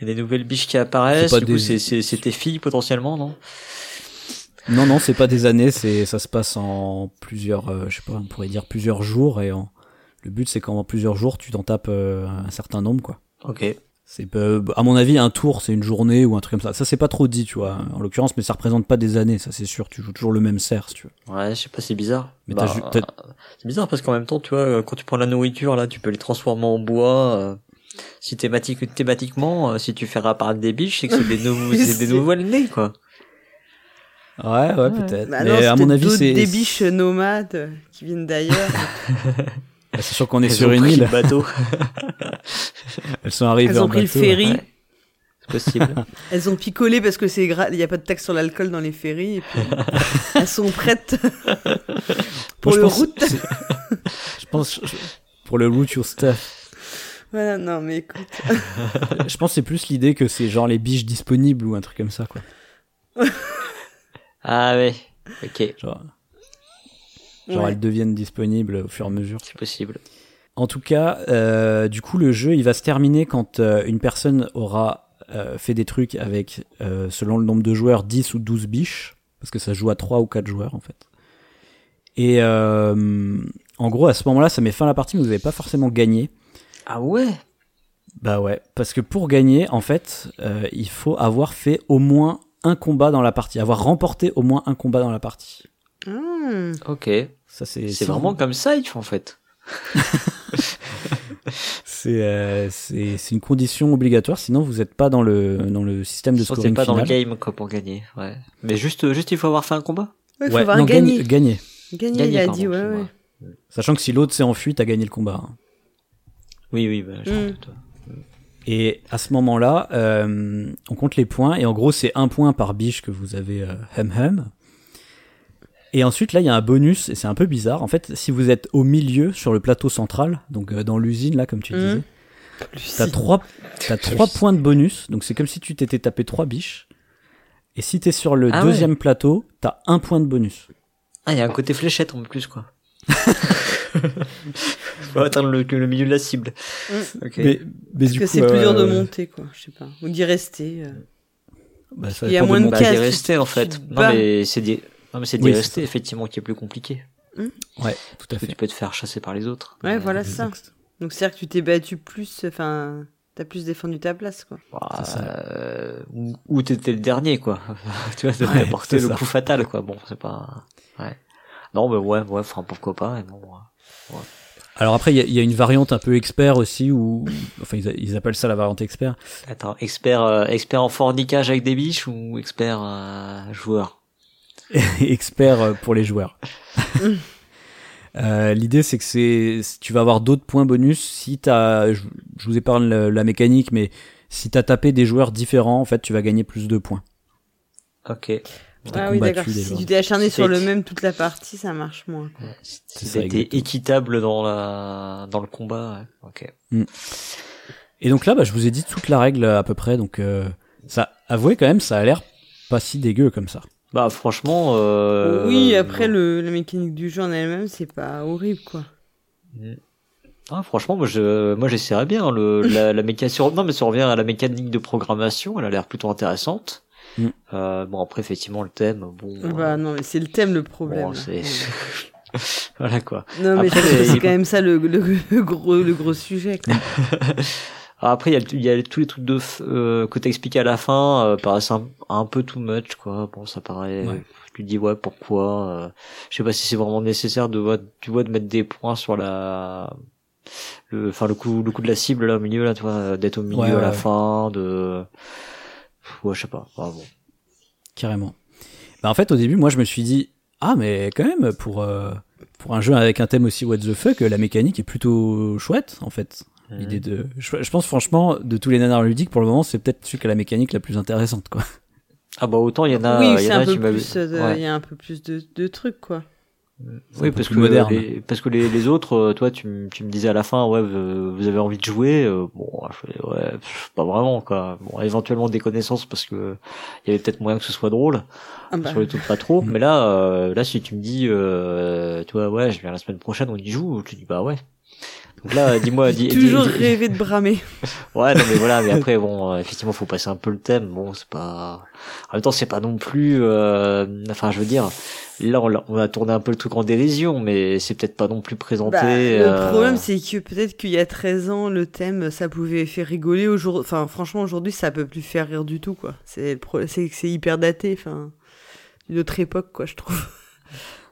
Il y a des nouvelles biches qui apparaissent. Du coup des- c'est c'est c'est tes filles potentiellement, non? Non, non, c'est pas des années, c'est ça se passe en plusieurs, euh, je sais pas, on pourrait dire plusieurs jours. Et en... le but c'est qu'en plusieurs jours tu t'en tapes euh, un certain nombre quoi. Ok. C'est à mon avis un tour c'est une journée ou un truc comme ça. Ça c'est pas trop dit tu vois en l'occurrence mais ça représente pas des années ça c'est sûr. Tu joues toujours le même cerf si tu veux. Ouais, je sais pas, c'est bizarre. Mais Bah, c'est bizarre parce qu'en même temps, tu vois, euh, quand tu prends la nourriture là, tu peux les transformer en bois. euh, si thématique, thématiquement, euh, si tu fais réapparaître des biches, c'est que c'est des <laughs> nouveaux, c'est des nouvelles nées quoi. Ouais ouais, peut-être. Bah mais non, à c'est mon avis c'est des biches nomades qui viennent d'ailleurs. <laughs> c'est sûr qu'on est Elles sur ont une pris île. le bateau. <laughs> Elles sont arrivées Elles ont en pris le bateau, ferry. ouais. c'est possible. <laughs> Elles ont picolé parce que c'est gra... il y a pas de taxe sur l'alcool dans les ferries et puis <laughs> elles sont prêtes pour Moi, le pense- route. Je pense je- pour le root your stuff. Voilà, non mais écoute. Je pense que c'est plus l'idée que c'est genre les biches disponibles ou un truc comme ça quoi. ah ouais. Ok, Genre, genre Ouais. elles deviennent disponibles au fur et à mesure. c'est possible. En tout cas, euh, du coup, le jeu, il va se terminer quand euh, une personne aura euh, fait des trucs avec, euh, selon le nombre de joueurs, 10 ou 12 biches, parce que ça joue à 3 ou 4 joueurs, en fait. Et euh, en gros, à ce moment-là, ça met fin à la partie, mais vous n'avez pas forcément gagné. Ah ouais? Bah ouais, parce que pour gagner, en fait, euh, il faut avoir fait au moins un combat dans la partie, avoir remporté au moins un combat dans la partie. Hmm. Ok. Ça, c'est vraiment comme ça, en fait. <laughs> c'est euh, c'est c'est une condition obligatoire, sinon vous n'êtes pas dans le dans le système de scoring c'est pas dans le game quoi pour gagner. Ouais. Mais juste, juste il faut avoir fait un combat. Ouais, faut Ouais, avoir non, gagné. Gagner, Gagner, il a pardon, dit, ouais. Sachant que si l'autre s'est enfui, t'as gagné le combat. hein. Oui, oui, bah, je Mm. Et à ce moment-là, euh, on compte les points, et en gros, c'est un point par biche que vous avez euh, hum hum. Et ensuite, là, il y a un bonus, et c'est un peu bizarre. En fait, si vous êtes au milieu, sur le plateau central, donc euh, dans l'usine, là, comme tu Mhm. disais, t'as trois, t'as <laughs> trois points de bonus, donc c'est comme si tu t'étais tapé trois biches. Et si t'es sur le Ah ouais. deuxième plateau, t'as un point de bonus. Ah, il y a un côté fléchette en plus, quoi. <laughs> Faut atteindre le, le milieu de la cible. Mm. Ok. Mais, mais Parce du que coup, c'est plus dur de euh, monter, quoi. Je sais pas. Ou d'y rester. euh. bah, ça Il y a moins de Bah, cases, d'y tu- rester, en fait. Non, mais c'est non, mais c'est Oui, effectivement, qui est plus compliqué. Ouais, tout à fait. tu peux te faire chasser par les autres. Ouais, Mais, voilà ça. Donc c'est-à-dire que tu t'es battu plus, enfin, t'as plus défendu ta place, quoi. bah, euh, ou, ou t'étais le dernier, quoi. <laughs> tu vois, Ouais, t'as porté le ça. coup fatal, quoi. Bon, c'est pas, ouais. Non, mais ouais, ouais, enfin, pourquoi pas, et bon, ouais. Alors après, il y, a- il y a une variante un peu expert aussi, où, enfin, ils, appellent ça la variante expert. Attends, expert, euh, expert en fornicage avec des biches ou expert euh, joueur? <laughs> expert euh, pour les joueurs. <laughs> Euh, L'idée, c'est que c'est, tu vas avoir d'autres points bonus si t'as, je, je vous épargne la, la mécanique, mais si t'as tapé des joueurs différents, en fait, tu vas gagner plus de points. Ok. Ah oui, d'accord. Si tu t'es acharné sur le même toute la partie, ça marche moins. été exactement. équitable dans la dans le combat. Ouais. Ok. Et donc là, bah, je vous ai dit toute la règle à peu près, donc euh, ça, avouez quand même, ça a l'air pas si dégueu comme ça. Bah franchement. Euh, oui, après le, la mécanique du jeu en elle-même, c'est pas horrible, quoi. Mm. Ah, franchement, moi, je, moi, j'essaierais bien le, <laughs> la, la mécanique. Non, mais ça revient à la mécanique de programmation. Elle a l'air plutôt intéressante. Mm. Euh, bon, après, effectivement, le thème, bon. Bah non, mais c'est le thème le problème. bon, c'est, <laughs> voilà, quoi. Non, mais Après, il- c'est quand même ça le, le, le gros, le gros sujet. Quoi. <laughs> Alors après, il y, a, y tous les trucs de euh, que t'as expliqué à la fin, euh, paraissent un, un peu too much, quoi. Bon, ça paraît. Ouais. Tu te dis ouais, pourquoi euh, Je sais pas si c'est vraiment nécessaire de, tu vois, de mettre des points sur la, le, enfin le coup, le coup de la cible là au milieu là, tu vois, euh, d'être au milieu Ouais, à ouais, la fin, de, ouais, je sais pas. Bon. Carrément. Bah, en fait, au début, moi, je me suis dit, ah, mais quand même, pour, euh, pour un jeu avec un thème aussi what the fuck, la mécanique est plutôt chouette, en fait. Mhm. L'idée de, je, je pense franchement, de tous les nanars ludiques, pour le moment, c'est peut-être celui qui a la mécanique la plus intéressante, quoi. Ah bah autant il y en a, oui, il y c'est en a un peu qui euh, de- il ouais. y a un peu plus de, de trucs, quoi. Oui, un peu parce que moderne. les, parce que les, les autres, euh, toi, tu, tu me disais à la fin, ouais, vous, vous avez envie de jouer. euh, bon, je fais, ouais, pff, pas vraiment, quoi. Bon, éventuellement des connaissances parce que il y avait peut-être moyen que ce soit drôle. Ah bah, Sur les trucs pas trop. Mais là, euh, là, si tu me dis, euh, tu vois, ouais, je viens la semaine prochaine, on y joue, tu dis bah ouais. Donc là, dis-moi, dis, toujours dis- rêvé de bramer. <laughs> Ouais, non mais voilà, mais après <laughs> bon, euh, effectivement, faut passer un peu le thème. Bon, c'est pas. En même temps, c'est pas non plus. euh, Enfin, je veux dire, là, on, a tourné un peu le truc en dérision, mais c'est peut-être pas non plus présenté. Bah, le euh, problème, c'est que peut-être qu'il y a 13 ans, le thème, ça pouvait faire rigoler. Aujourd'hui, enfin, franchement, aujourd'hui, ça peut plus faire rire du tout, quoi. C'est hyper daté, enfin, d'une autre époque, quoi, je trouve.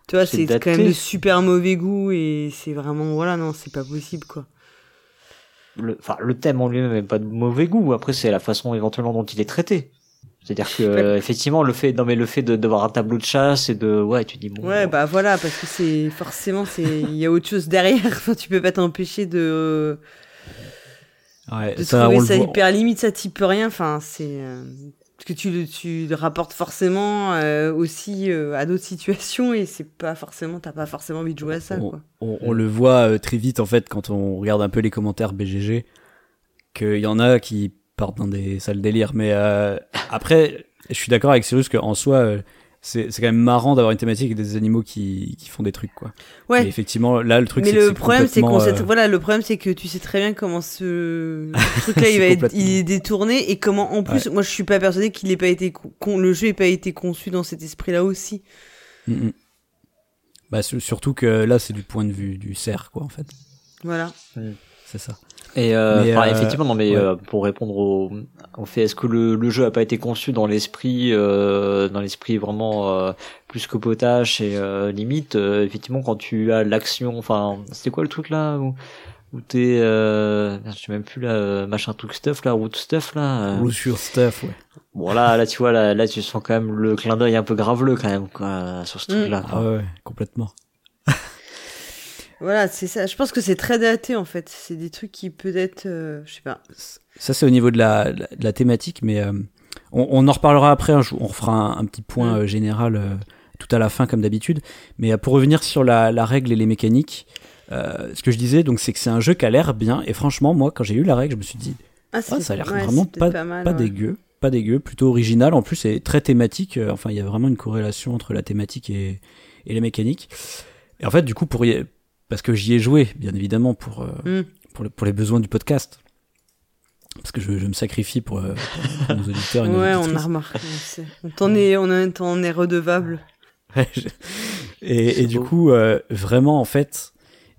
Tu vois, C'est quand même de super mauvais goût et c'est vraiment, voilà, non, c'est pas possible, quoi. le, enfin, le thème en lui-même n'est pas de mauvais goût. Après, c'est la façon éventuellement dont il est traité. C'est-à-dire que euh, effectivement, le fait, non mais le fait de d'avoir un tableau de chasse et de, ouais, tu dis bon. Ouais, bah voilà, parce que c'est forcément, c'est il y a autre chose derrière. <laughs> Enfin, tu peux pas t'empêcher de, Ouais, de ça, trouver ça voit. hyper limite, ça type rien. Enfin, c'est euh, parce que tu le tu le rapportes forcément euh, aussi euh, à d'autres situations et c'est pas forcément t'as pas forcément envie de jouer à ça on, quoi. on- on le voit euh, très vite en fait quand on regarde un peu les commentaires BGG qu'il y en a qui partent dans des sales délires mais euh, après je suis d'accord avec Cyrus qu'en soi c'est c'est quand même marrant d'avoir une thématique avec des animaux qui, qui font des trucs quoi Ouais. Mais effectivement là le truc Mais c'est que le problème c'est qu'on euh, voilà le problème c'est que tu sais très bien comment ce <laughs> truc là il va être il est détourné et comment en plus moi je suis pas persuadée qu'il ait pas été con- le jeu ait pas été conçu dans cet esprit là aussi. mm, mm. bah su- surtout que là c'est du point de vue du cerf quoi en fait Voilà. c'est ça Et euh, Mais, enfin, euh, effectivement, non, mais ouais. euh, pour répondre au, au fait, est-ce que le, le jeu a pas été conçu dans l'esprit, euh, dans l'esprit vraiment euh, plus que potache et euh, limite, euh, effectivement, quand tu as l'action, enfin, c'était quoi le truc là où, où t'es, euh, je sais même plus là, euh, machin truc stuff là, root stuff là. euh. Ou sur stuff ouais Bon là, là, tu vois, là, là, tu sens quand même le clin d'œil un peu graveleux quand même, quoi, sur ce Mm. truc là. ah ouais, ouais, complètement Voilà, c'est ça. Je pense que c'est très daté en fait. C'est des trucs qui peut-être, euh, je sais pas. Ça, c'est au niveau de la, de la thématique, mais euh, on, on en reparlera après. jour. on refera un, un petit point Mm. euh, général tout à la fin, comme d'habitude. Mais pour revenir sur la, la règle et les mécaniques, ce que je disais, donc, c'est que c'est un jeu qui a l'air bien. Et franchement, moi, quand j'ai eu la règle, je me suis dit, Ah, c'est- ça a l'air ouais, vraiment pas, mal, pas ouais. dégueu, pas dégueu, plutôt original. En plus, c'est très thématique. Enfin, il y a vraiment une corrélation entre la thématique et, et les mécaniques. Et en fait, du coup, pour y- parce que j'y ai joué, bien évidemment, pour euh, Mm. pour, le- pour les besoins du podcast. Parce que je, je me sacrifie pour, euh, pour nos auditeurs et nos Ouais, on a remarqué. on. <laughs> On t'en est, on en t'en est redevable. Et, du coup, euh, vraiment, en fait,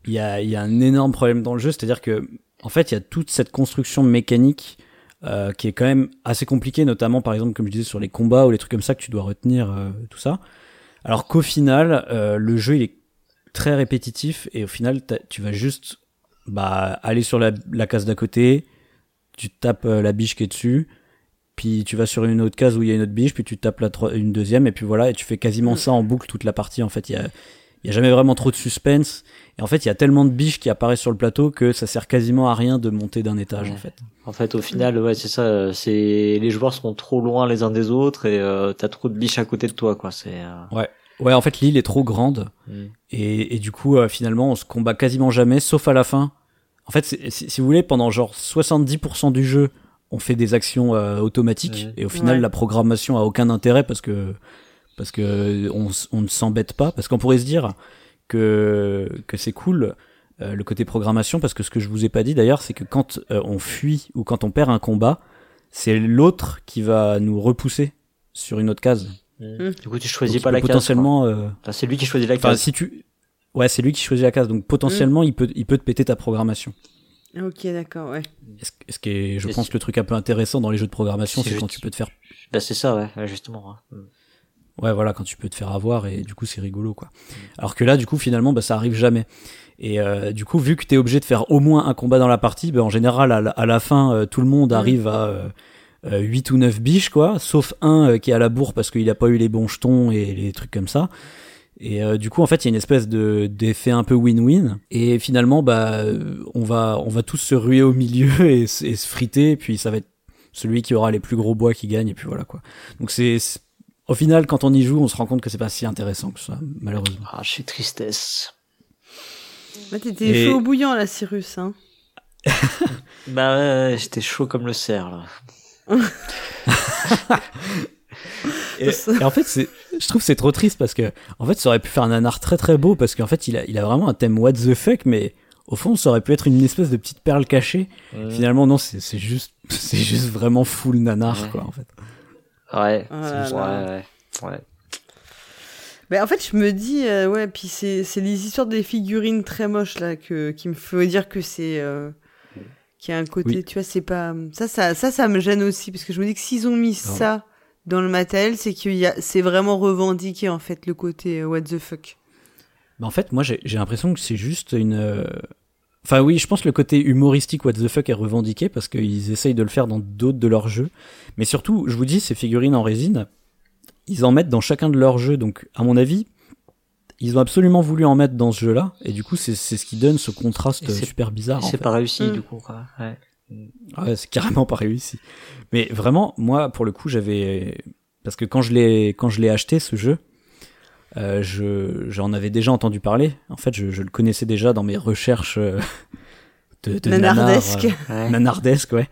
il y a, il y a un énorme problème dans le jeu, c'est-à-dire que, en fait, il y a toute cette construction mécanique euh, qui est quand même assez compliquée, notamment, par exemple, comme je disais, sur les combats ou les trucs comme ça que tu dois retenir, euh, tout ça. Alors qu'au final, euh, le jeu, il est très répétitif et au final, tu vas juste bah, aller sur la, la case d'à côté, tu tapes euh, la biche qui est dessus, puis tu vas sur une autre case où il y a une autre biche, puis tu tapes la une deuxième, et puis voilà, et tu fais quasiment Mm. ça en boucle toute la partie. En fait, il y a, il y a jamais vraiment trop de suspense. Et en fait, il y a tellement de biches qui apparaissent sur le plateau que ça sert quasiment à rien de monter d'un étage, Ouais. en fait. En fait, au final, ouais, c'est ça. euh, C'est les joueurs sont trop loin les uns des autres et euh, t'as trop de biches à côté de toi, quoi. C'est. euh, Ouais, en fait, l'île est trop grande. mm. Et, et du coup, euh, finalement, on se combat quasiment jamais, sauf à la fin. En fait, si, si vous voulez, pendant genre 70% du jeu, on fait des actions euh, automatiques. Et au final, Ouais. la programmation a aucun intérêt parce que parce que on, ne s'embête pas. Parce qu'on pourrait se dire que que c'est cool euh, le côté programmation, parce que ce que je vous ai pas dit d'ailleurs, c'est que quand euh, on fuit ou quand on perd un combat, c'est l'autre qui va nous repousser sur une autre case. Mm. Du coup, tu choisis Donc, pas la peut case. potentiellement. euh. Enfin, c'est lui qui choisit la Enfin, case. si tu. Ouais, c'est lui qui choisit la case, donc potentiellement il peut il peut te péter ta programmation. Ok, d'accord, ouais. Ce, qui est, je pense, c'est- le truc un peu intéressant dans les jeux de programmation, C'est quand tu peux te faire Bah, c'est ça, ouais, justement. hein. Mm. Ouais, voilà, quand tu peux te faire avoir et du coup c'est rigolo quoi. Alors que là, du coup, finalement, bah, ça arrive jamais. Et euh, du coup, vu que t'es obligé de faire au moins un combat dans la partie, bah, en général, à la, à la fin, euh, tout le monde Mm. arrive à euh, euh, 8 ou 9 biches quoi, sauf un euh, qui est à la bourre parce qu'il a pas eu les bons jetons et les trucs comme ça. Et euh, du coup, en fait, il y a une espèce de d'effet un peu win-win. Et finalement, bah, euh, on va on va tous se ruer au milieu <laughs> et, se- et se friter. Et puis ça va être celui qui aura les plus gros bois qui gagne. Et puis voilà quoi. Donc c'est au final, quand on y joue, on se rend compte que c'est pas si intéressant que ça, malheureusement. Ah, je suis tristesse. Bah, t'étais Et- chaud au bouillant, là, Cyrus, hein. <laughs> Bah, ouais, j'étais chaud comme le cerf, là. Et, et en fait, c'est, je trouve que c'est trop triste parce que, en fait, ça aurait pu faire un nanar très très beau parce qu'en fait, il a, il a vraiment un thème what the fuck, mais au fond, ça aurait pu être une espèce de petite perle cachée. Finalement, non, c'est, c'est juste, <laughs> c'est juste vraiment full nanar, Ouais. quoi, en fait. Ouais. Oh ouais, ouais, ouais. Bah, en fait, je me dis, euh, ouais, puis c'est c'est les histoires des figurines très moches, là, que, qui me faut dire que c'est. Euh, qu'il y a un côté, Oui. tu vois, c'est pas. Ça, ça, ça, ça me gêne aussi, parce que je me dis que s'ils ont mis Ah ça dans le matériel, c'est qu'il y a, c'est vraiment revendiqué, en fait, le côté euh, what the fuck. Mais en fait, moi, j'ai, j'ai l'impression que c'est juste une, euh, Enfin oui, je pense que le côté humoristique what the fuck est revendiqué parce qu'ils essayent de le faire dans d'autres de leurs jeux. Mais surtout, je vous dis, ces figurines en résine, ils en mettent dans chacun de leurs jeux. Donc, à mon avis, ils ont absolument voulu en mettre dans ce jeu-là. Et du coup, c'est c'est ce qui donne ce contraste super bizarre. C'est pas réussi, Mm. du coup, quoi. Ouais. Ouais, c'est carrément pas réussi. Mais vraiment, moi, pour le coup, j'avais parce que quand je l'ai quand je l'ai acheté ce jeu, euh, je j'en avais déjà entendu parler. En fait, je, je le connaissais déjà dans mes recherches euh, de, de Nanardesque. nanar, euh, Ouais. nanardesque, ouais.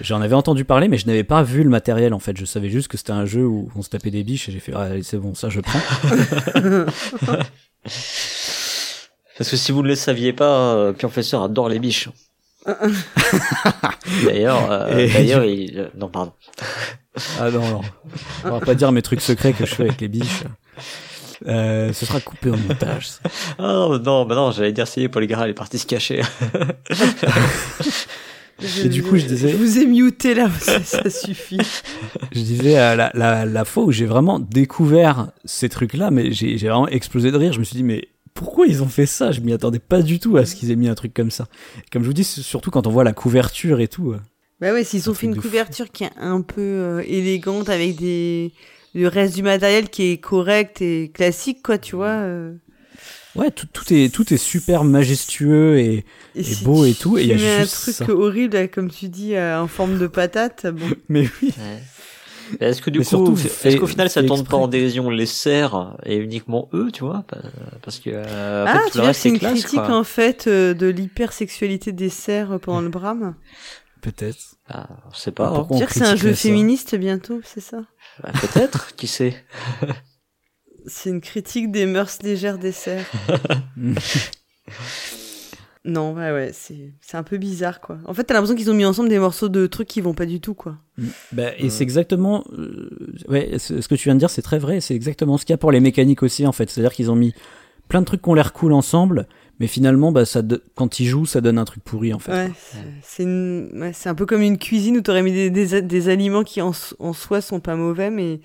J'en avais entendu parler, mais je n'avais pas vu le matériel. En fait, je savais juste que c'était un jeu où on se tapait des biches et j'ai fait ah, allez, c'est bon, ça je prends. <laughs> Parce que si vous ne le saviez pas, euh, Pionfesseur adore les biches. <laughs> D'ailleurs, euh, d'ailleurs, il... euh, non, pardon. Ah non, non. On va pas dire mes trucs secrets que je fais avec les biches. Euh, ce sera coupé au montage. ça. Oh non, bah non, j'allais dire, c'est pour les gars, elle est partie se cacher. <laughs> Et du coup, je disais- Je vous ai muté là, <laughs> ça, ça suffit. Je disais euh, la, la, la fois où j'ai vraiment découvert ces trucs-là, mais j'ai vraiment explosé de rire. Je me suis dit, mais pourquoi ils ont fait ça? Je m'y attendais pas du tout à ce qu'ils aient mis un truc comme ça. Comme je vous dis, surtout quand on voit la couverture et tout. euh. Bah ouais, s'ils ont fait une fou. couverture qui est un peu euh, élégante avec des le reste du matériel qui est correct et classique quoi, tu vois. euh. Ouais, tout, tout est tout est super majestueux et Et, Et beau et tout, et il y a juste un truc ça. horrible comme tu dis euh, en forme de patate, bon. <laughs> mais oui. Ouais. Est-ce que du Mais coup, surtout, est-ce qu'au final, ça tourne exprès. pas en dérision les cerfs et uniquement eux, tu vois pa- Parce que euh, ah, fait, tu le c'est une classe, critique quoi. en fait euh, de l'hypersexualité des cerfs pendant le brame. Peut-être. Ah, on sait pas. hein. Pourquoi on Dire que c'est un jeu féministe bientôt, c'est ça? Bah, Peut-être, qui sait? <laughs> C'est une critique des mœurs légères des cerfs. <laughs> Non, ouais, ouais, c'est c'est un peu bizarre, quoi. En fait, t'as l'impression qu'ils ont mis ensemble des morceaux de trucs qui vont pas du tout, quoi. Bah, et c'est exactement, euh, ouais, ce ce que tu viens de dire, c'est très vrai. C'est exactement ce qu'il y a pour les mécaniques aussi, en fait. C'est-à-dire qu'ils ont mis plein de trucs qui ont l'air cool ensemble, mais finalement, bah, ça, do- quand ils jouent, ça donne un truc pourri, en fait. Ouais, c'est- c'est une... ouais, c'est un peu comme une cuisine où t'aurais mis des, des, des aliments qui en, en soi sont pas mauvais, mais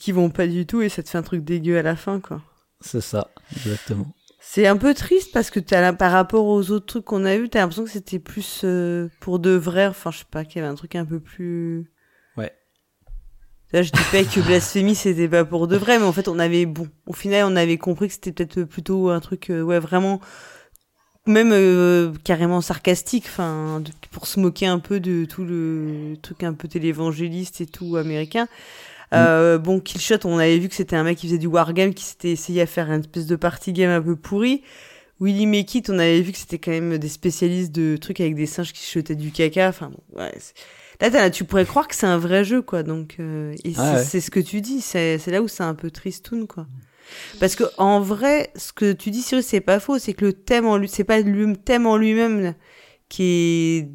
qui vont pas du tout et ça te fait un truc dégueu à la fin, quoi. C'est ça, exactement. C'est un peu triste parce que la- par rapport aux autres trucs qu'on a vus, t'as l'impression que c'était plus euh, pour de vrai. Enfin, je sais pas, qu'il y avait un truc un peu plus. Ouais. Là, je dis pas que blasphémie c'était pas pour de vrai, mais en fait, on avait bon. Au final, on avait compris que c'était peut-être plutôt un truc, euh, ouais, vraiment, même euh, carrément sarcastique, enfin, pour se moquer un peu de tout le truc un peu télévangéliste et tout américain. Euh, bon, Killshot, on avait vu que c'était un mec qui faisait du wargame, qui s'était essayé à faire une espèce de party game un peu pourri. Willy Make on avait vu que c'était quand même des spécialistes de trucs avec des singes qui jetaient du caca. Enfin, bon, ouais. Là, t'as- tu pourrais croire que c'est un vrai jeu, quoi. Donc, euh, et Ah c'est ouais. ce que tu dis. C'est là où c'est un peu tristoun, quoi. Parce que en vrai, ce que tu dis, Cyrus, c'est pas faux. C'est que le thème en lui, c'est pas le thème en lui-même qui est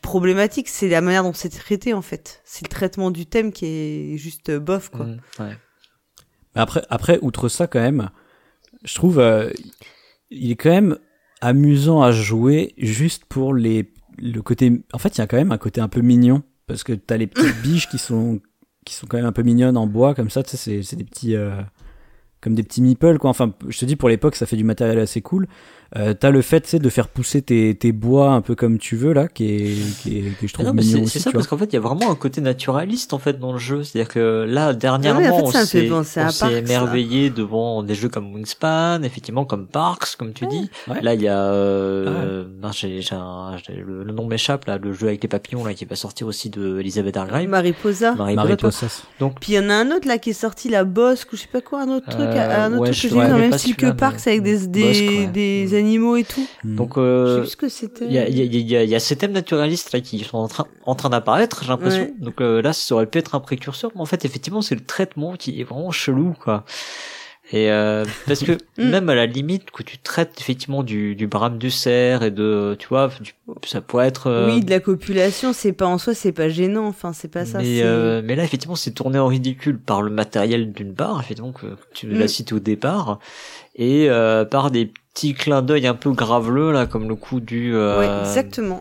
problématique, c'est la manière dont c'est traité en fait. C'est le traitement du thème qui est juste bof quoi. Mm, ouais. Mais après, après, outre ça, quand même, je trouve, euh, il est quand même amusant à jouer juste pour les, le côté. En fait, il y a quand même un côté un peu mignon parce que t'as les petites biches qui sont, qui sont quand même un peu mignonnes en bois comme ça. Tu c'est des petits, euh, comme des petits meeples quoi. Enfin, je te dis pour l'époque, ça fait du matériel assez cool. Euh, t'as le fait, tu sais, de faire pousser tes, tes bois un peu comme tu veux là, qui est, qui est, que je trouve Non, mais mignon c'est aussi. c'est ça parce qu'en fait il y a vraiment un côté naturaliste en fait dans le jeu c'est à dire que là dernièrement Ah ouais, en fait, on s'est on s'est émerveillé devant des jeux comme Wingspan effectivement comme Parks comme tu dis Ouais. là il y a euh, non, j'ai j'ai un j'ai- le, le nom m'échappe là le jeu avec les papillons là qui va sortir aussi de Elizabeth Hargrave Mariposa. Possas. donc Puis il y en a un autre là qui est sorti, la Bosque ou je sais pas quoi, un autre truc, Euh, un autre ouais, truc que j'ai vu dans le même style que Parks avec des, des Mm. Animaux et tout. Mm. donc Je sais euh, plus ce que c'était. il y a, il y, a, il y, a, il y a ces thèmes naturalistes là qui sont en train, en train d'apparaître, j'ai l'impression. Ouais. Donc euh, là, ça aurait pu être un précurseur, mais en fait, effectivement, c'est le traitement qui est vraiment chelou, quoi. Et euh, <laughs> parce que Mm. même à la limite que tu traites effectivement du, du brame du cerf et de, tu vois, du- ça pourrait être. euh, Oui, de la copulation, c'est pas en soi, c'est pas gênant. Enfin, c'est pas ça. mais, euh, mais là, effectivement, c'est tourné en ridicule par le matériel d'une part, effectivement, que tu Mm. l'as cité au départ, et euh, par des petits clins d'œil un peu graveleux, là, comme le coup du... Euh, Ouais, exactement.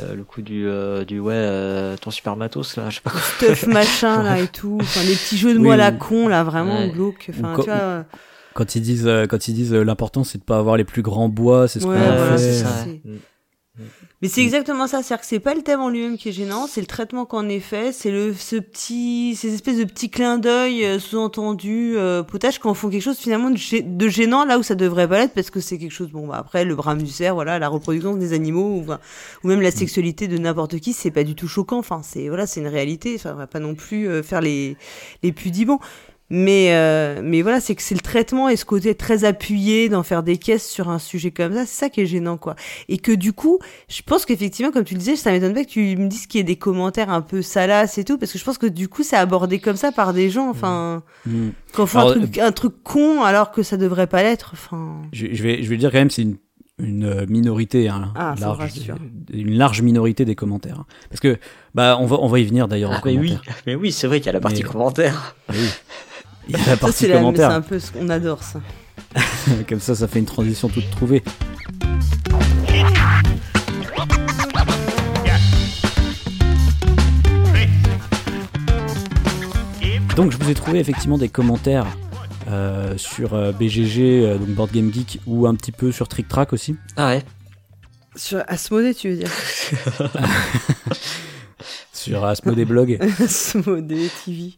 euh, le coup du, euh, du ouais, euh, ton super matos, là, je sais pas quoi. Stuff <laughs> machin là et tout. Enfin, les petits jeux de Oui, mots à la con là, vraiment Ouais. glauque. Enfin, quand- tu vois. Quand ils disent, quand ils disent l'important c'est de pas avoir les plus grands bois, c'est ce Ouais, qu'on a voilà, fait. Mais c'est exactement ça, c'est-à-dire que c'est pas le thème en lui-même qui est gênant, c'est le traitement qu'en est fait, c'est le ce petit ces espèces de petits clins d'œil euh, sous-entendus euh, potages quand font quelque chose finalement de, gê- de gênant là où ça devrait pas l'être parce que c'est quelque chose bon bah après le du cerf, voilà, la reproduction des animaux ou, ou même la sexualité de n'importe qui, c'est pas du tout choquant, enfin c'est voilà, c'est une réalité, enfin on va pas non plus euh, faire les les pudibons. Mais euh, mais voilà, c'est que c'est le traitement et ce côté très appuyé d'en faire des caisses sur un sujet comme ça, c'est ça qui est gênant quoi. Et que du coup, je pense qu'effectivement, comme tu le disais, ça m'étonne pas que tu me dises qu'il y ait des commentaires un peu salaces et tout, parce que je pense que du coup, c'est abordé comme ça par des gens, enfin, Mm. quand on fait un truc, un truc con alors que ça devrait pas l'être, enfin. Je, je vais, je vais dire quand même, c'est une, une euh, minorité, hein, Ah, large, une large minorité des commentaires. hein. Parce que, bah, on va, on va y venir d'ailleurs. Ah, mais oui, mais oui, c'est vrai qu'il y a la partie Mais- commentaire. Oui. <laughs> Il y a la Ça, partie c'est la- c'est commentaire. un peu ce qu'on adore, ça. <laughs> Comme ça, ça fait une transition toute trouvée. Donc, je vous ai trouvé effectivement des commentaires euh, sur euh, BGG, euh, donc Board Game Geek, ou un petit peu sur Trick Track aussi. Ah ouais. Sur Asmodée, tu veux dire? <laughs> Sur Asmodee Blog. <laughs> Asmodée TV.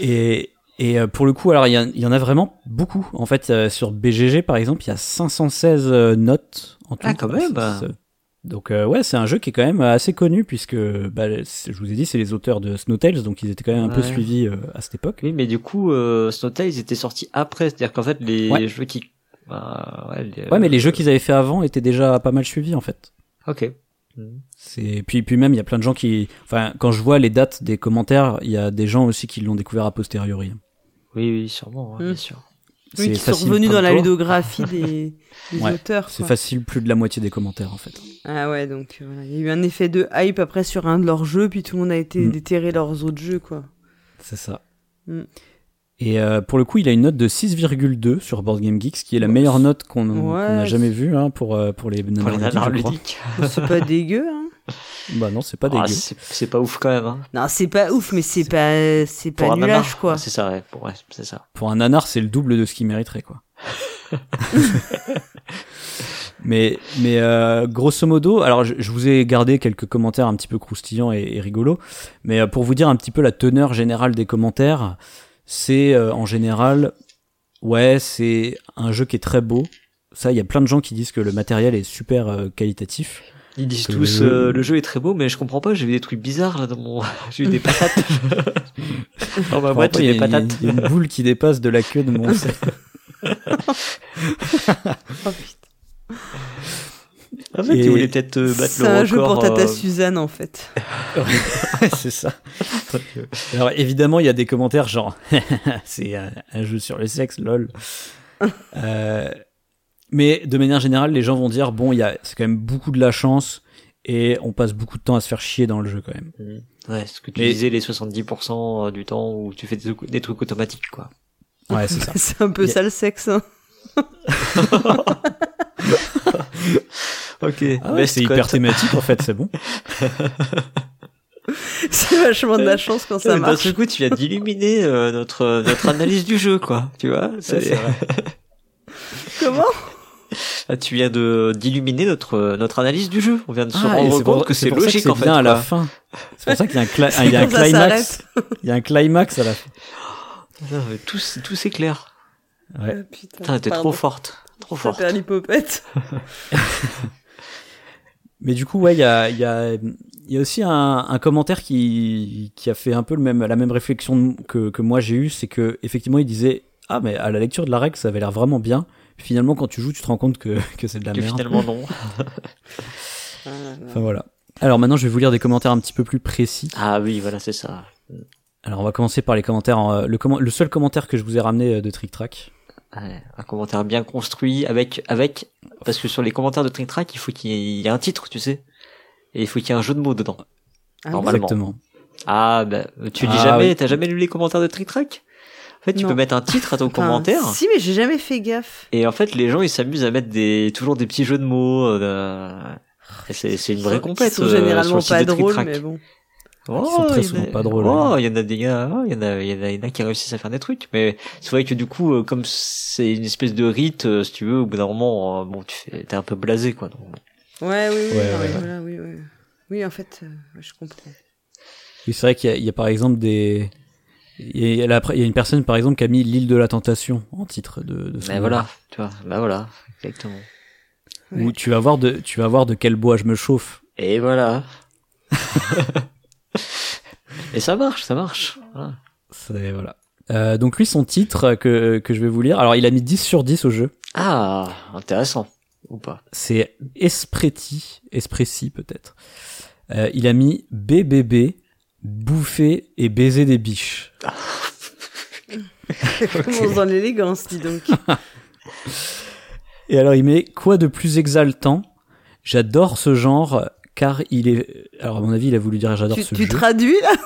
Et, et euh, pour le coup, alors il y, en- il y en a vraiment beaucoup. En fait, euh, sur BGG par exemple, il y a 516 euh, notes en tout. Ah, quand même. C'est- Donc euh, ouais, c'est un jeu qui est quand même assez connu puisque bah, je vous ai dit, c'est les auteurs de Snowtales, donc ils étaient quand même un peu suivis euh, à cette époque. Oui, mais du coup, euh, Snowtails était sorti après, c'est-à-dire qu'en fait, les Ouais. jeux qui... bah, ouais, les- Ouais, mais les jeux qu'ils avaient fait avant étaient déjà pas mal suivis en fait. Ok. C'est puis puis même il y a plein de gens qui, enfin quand je vois les dates des commentaires, il y a des gens aussi qui l'ont découvert a posteriori. Oui, oui, sûrement, ouais, Hmm. bien sûr. Oui, qui sont revenus dans la ludographie des, <laughs> des Ouais, auteurs. C'est facile, plus de la moitié des commentaires en fait. Ah ouais, donc euh, voilà. il y a eu un effet de hype après sur un de leurs jeux, puis tout le monde a été Mm. déterré leurs autres jeux, quoi. C'est ça. Mm. Et euh, pour le coup, il a une note de 6,2 sur Board Game Geek, ce qui est la meilleure note qu'on a jamais vue hein, pour, euh, pour les Pour les. C'est pas dégueu, hein. Bah non, c'est pas Ah, dégueu. c'est c'est pas ouf quand même, hein. Non, c'est pas ouf, mais c'est pas, c'est Pour pas un nul nanar. quoi. Ah, C'est ça, ouais, pour, ouais, c'est ça. Pour un nanar, c'est le double de ce qu'il mériterait, quoi. <laughs> mais mais euh, grosso modo, alors je, je vous ai gardé quelques commentaires un petit peu croustillants et, et rigolos, mais euh, pour vous dire un petit peu la teneur générale des commentaires, c'est euh, en général, ouais, c'est un jeu qui est très beau. Ça, il y a plein de gens qui disent que le matériel est super euh, qualitatif. Ils disent Que tous, le jeu- euh, le jeu est très beau, mais je comprends pas, j'ai vu des trucs bizarres, là, dans mon, <laughs> j'ai vu des patates. <laughs> dans ma boîte, j'ai il y des a une- patates. il y a une boule qui dépasse de la queue de mon. <laughs> Oh, putain. En fait, Et ils voulaient peut-être euh, battre C'est le un record. jeu pour Tata euh, Suzanne, en fait. c'est ça. Alors évidemment, il y a des commentaires genre c'est un, un jeu sur le sexe, lol. Euh, mais de manière générale, les gens vont dire bon, il y a c'est quand même beaucoup de la chance et on passe beaucoup de temps à se faire chier dans le jeu quand même. Ouais, ce que tu Mais- disais, les 70% du temps où tu fais des, trucs- des trucs automatiques, quoi. Ouais, c'est ça. <laughs> C'est un peu ça le sexe. hein. <laughs> Ok. Ah ouais, c'est hyper thématique en fait, c'est bon. <laughs> C'est vachement de la chance quand ça D'un marche. seul coup, tu viens d'illuminer euh, notre notre analyse du jeu, quoi. Tu vois c'est- c'est vrai. Comment? Tu viens de d'illuminer notre notre analyse du jeu. On vient de se Ah, rendre pour- compte que c'est logique c'est en fait. bien à la fin. C'est pour ça qu'il y a un, cla- <laughs> il y a un Quand ça climax. Il y a un climax à la fin. Non, mais tout tout c'est clair. Ouais. Ah, putain, t'es trop forte, trop forte. perd l'hypopète. <laughs> Mais du coup, ouais, il y a, il y a, il y a aussi un, un commentaire qui, qui a fait un peu le même, la même réflexion que, que moi j'ai eu, c'est que effectivement il disait ah mais à la lecture de la règle ça avait l'air vraiment bien. Finalement quand tu joues tu te rends compte que, <laughs> que c'est de la Que merde. finalement <laughs> non. Enfin voilà. Alors maintenant je vais vous lire des commentaires un petit peu plus précis. Ah oui, voilà, c'est ça. Alors on va commencer par les commentaires. euh, le, seul commentaire que je vous ai ramené euh, de Trick Track. Ouais, un commentaire bien construit avec avec parce que sur les commentaires de Trick Track, il faut qu'il y ait un titre, tu sais. Et il faut qu'il y ait un jeu de mots dedans. Ah, Normalement. Exactement. Ah, bah, tu lis Ah, jamais, oui. t'as jamais lu les commentaires de Trick Track? En fait, tu Non. peux mettre un titre à ton Enfin, commentaire. Si, mais j'ai jamais fait gaffe. Et en fait, les gens, ils s'amusent à mettre des, toujours des petits jeux de mots. euh, et c'est, c'est une vraie Ils compète. sont euh, sur généralement le site pas drôles, mais bon. Oh, Ils sont très il y en a- souvent pas drôles, Oh, ouais. il y en a des gars, oh, il y en a, il y en a, il y en a qui réussissent à faire des trucs. Mais c'est vrai que du coup, euh, comme c'est une espèce de rite, euh, si tu veux, au bout d'un moment, euh, bon, tu fais, t'es un peu blasé, quoi. Donc. Ouais, oui, oui. Ouais, voilà, oui, oui. Oui, en fait, euh, je comprends. Oui, c'est vrai qu'il y, a- il y a par exemple des. Il y, a, la- il y a une personne par exemple qui a mis l'île de la tentation en titre de. de son Mais jeu. voilà, tu vois, bah voilà, exactement. Où tu vas voir de, tu vas voir de quel bois je me chauffe. Et voilà. <laughs> <laughs> Et ça marche, ça marche. Voilà. C'est voilà. Euh, donc lui son titre que que je vais vous lire. Alors il a mis 10 sur 10 au jeu. Ah, intéressant. Ou pas. C'est Espretti, Espressi peut-être. Euh, il a mis BBB, bouffer et baiser des biches. <laughs> Commence dans l'élégance, dis donc. Et alors il met quoi de plus exaltant? J'adore ce genre car il est. Alors à mon avis il a voulu dire j'adore tu ce tu jeu. traduis, là <laughs>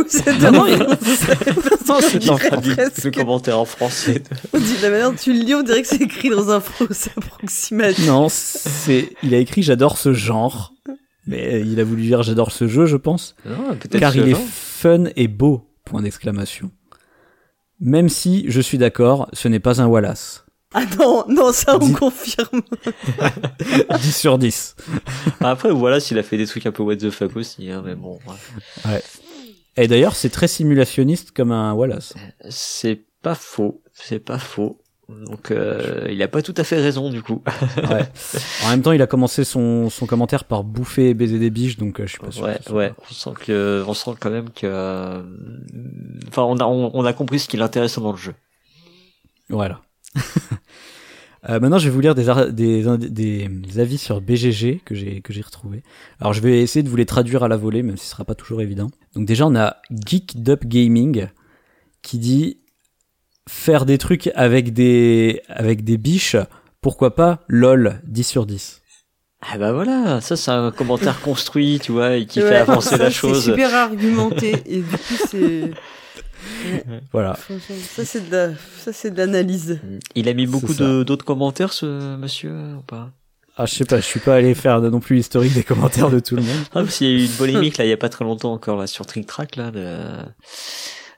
Ou c'est Non, non, <laughs> il- Non, c'est presque. le commentaire en français. On dit de la manière dont tu le lis, on dirait que c'est écrit dans un procès approximatif. Non, c'est. Il a écrit j'adore ce genre. Mais il a voulu dire j'adore ce jeu, je pense. Non, peut-être Car il est genre. fun et beau. Point d'exclamation. Même si, je suis d'accord, ce n'est pas un Wallace. Ah non, non, ça on confirme. <laughs> 10 sur 10. Après, voilà, s'il a fait des trucs un peu what the fuck aussi, hein, mais bon. ouais. Et d'ailleurs, c'est très simulationniste comme un Wallace. C'est pas faux, c'est pas faux. Donc, euh, il a pas tout à fait raison, du coup. Ouais. <laughs> En même temps, il a commencé son, son commentaire par bouffer et baiser des biches, donc euh, je suis pas sûr. Ouais, ouais. On sent que, on sent quand même que, euh, enfin, on a, on, on a compris ce qui l'intéresse dans le jeu. Voilà. <laughs> Euh, maintenant, je vais vous lire des, des, des, des avis sur BGG que j'ai que j'ai retrouvé. Alors, je vais essayer de vous les traduire à la volée, même si ce sera pas toujours évident. Donc déjà, on a Geeked Up Gaming qui dit faire des trucs avec des avec des biches, pourquoi pas LOL 10 sur 10. Ah bah voilà, ça c'est un commentaire construit, tu vois, et qui Ouais, fait avancer ça, la C'est chose. super argumenté et du coup c'est. <laughs> Voilà. Ça c'est de la... ça c'est de l'analyse. Il a mis beaucoup C'est d'autres commentaires, ce monsieur, ou pas? Ah, je sais pas, je suis pas allé faire non plus l'historique des commentaires de tout le monde. <laughs> Ah, parce qu'il y a eu une polémique là, il y a pas très longtemps encore là sur Trick Track là, de-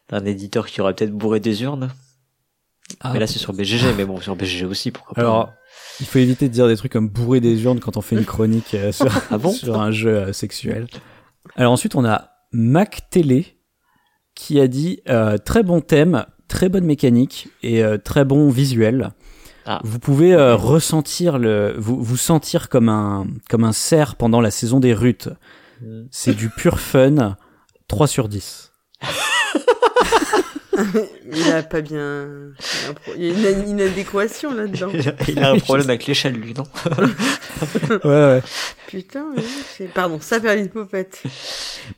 d'un éditeur qui aurait peut-être bourré des urnes. Ah, mais là c'est sur BGG, mais bon sur BGG aussi, pourquoi pas. Alors, il faut éviter de dire des trucs comme bourrer des urnes quand on fait une chronique euh, sur, Ah bon? sur un jeu euh, sexuel. Alors ensuite, on a Mac Télé qui a dit euh, très bon thème, très bonne mécanique et euh, très bon visuel. Ah. Vous pouvez euh, ressentir le, vous, vous sentir comme un comme un cerf pendant la saison des rutes. Mm. C'est du pur fun. 3 sur 10. <laughs> <laughs> Il a pas bien. Il y a un pro- il y a une inadéquation là-dedans. il, a, un problème avec l'échelle lui, non <laughs> Ouais, ouais. Putain, oui. Pardon, ça perd l'hypopète.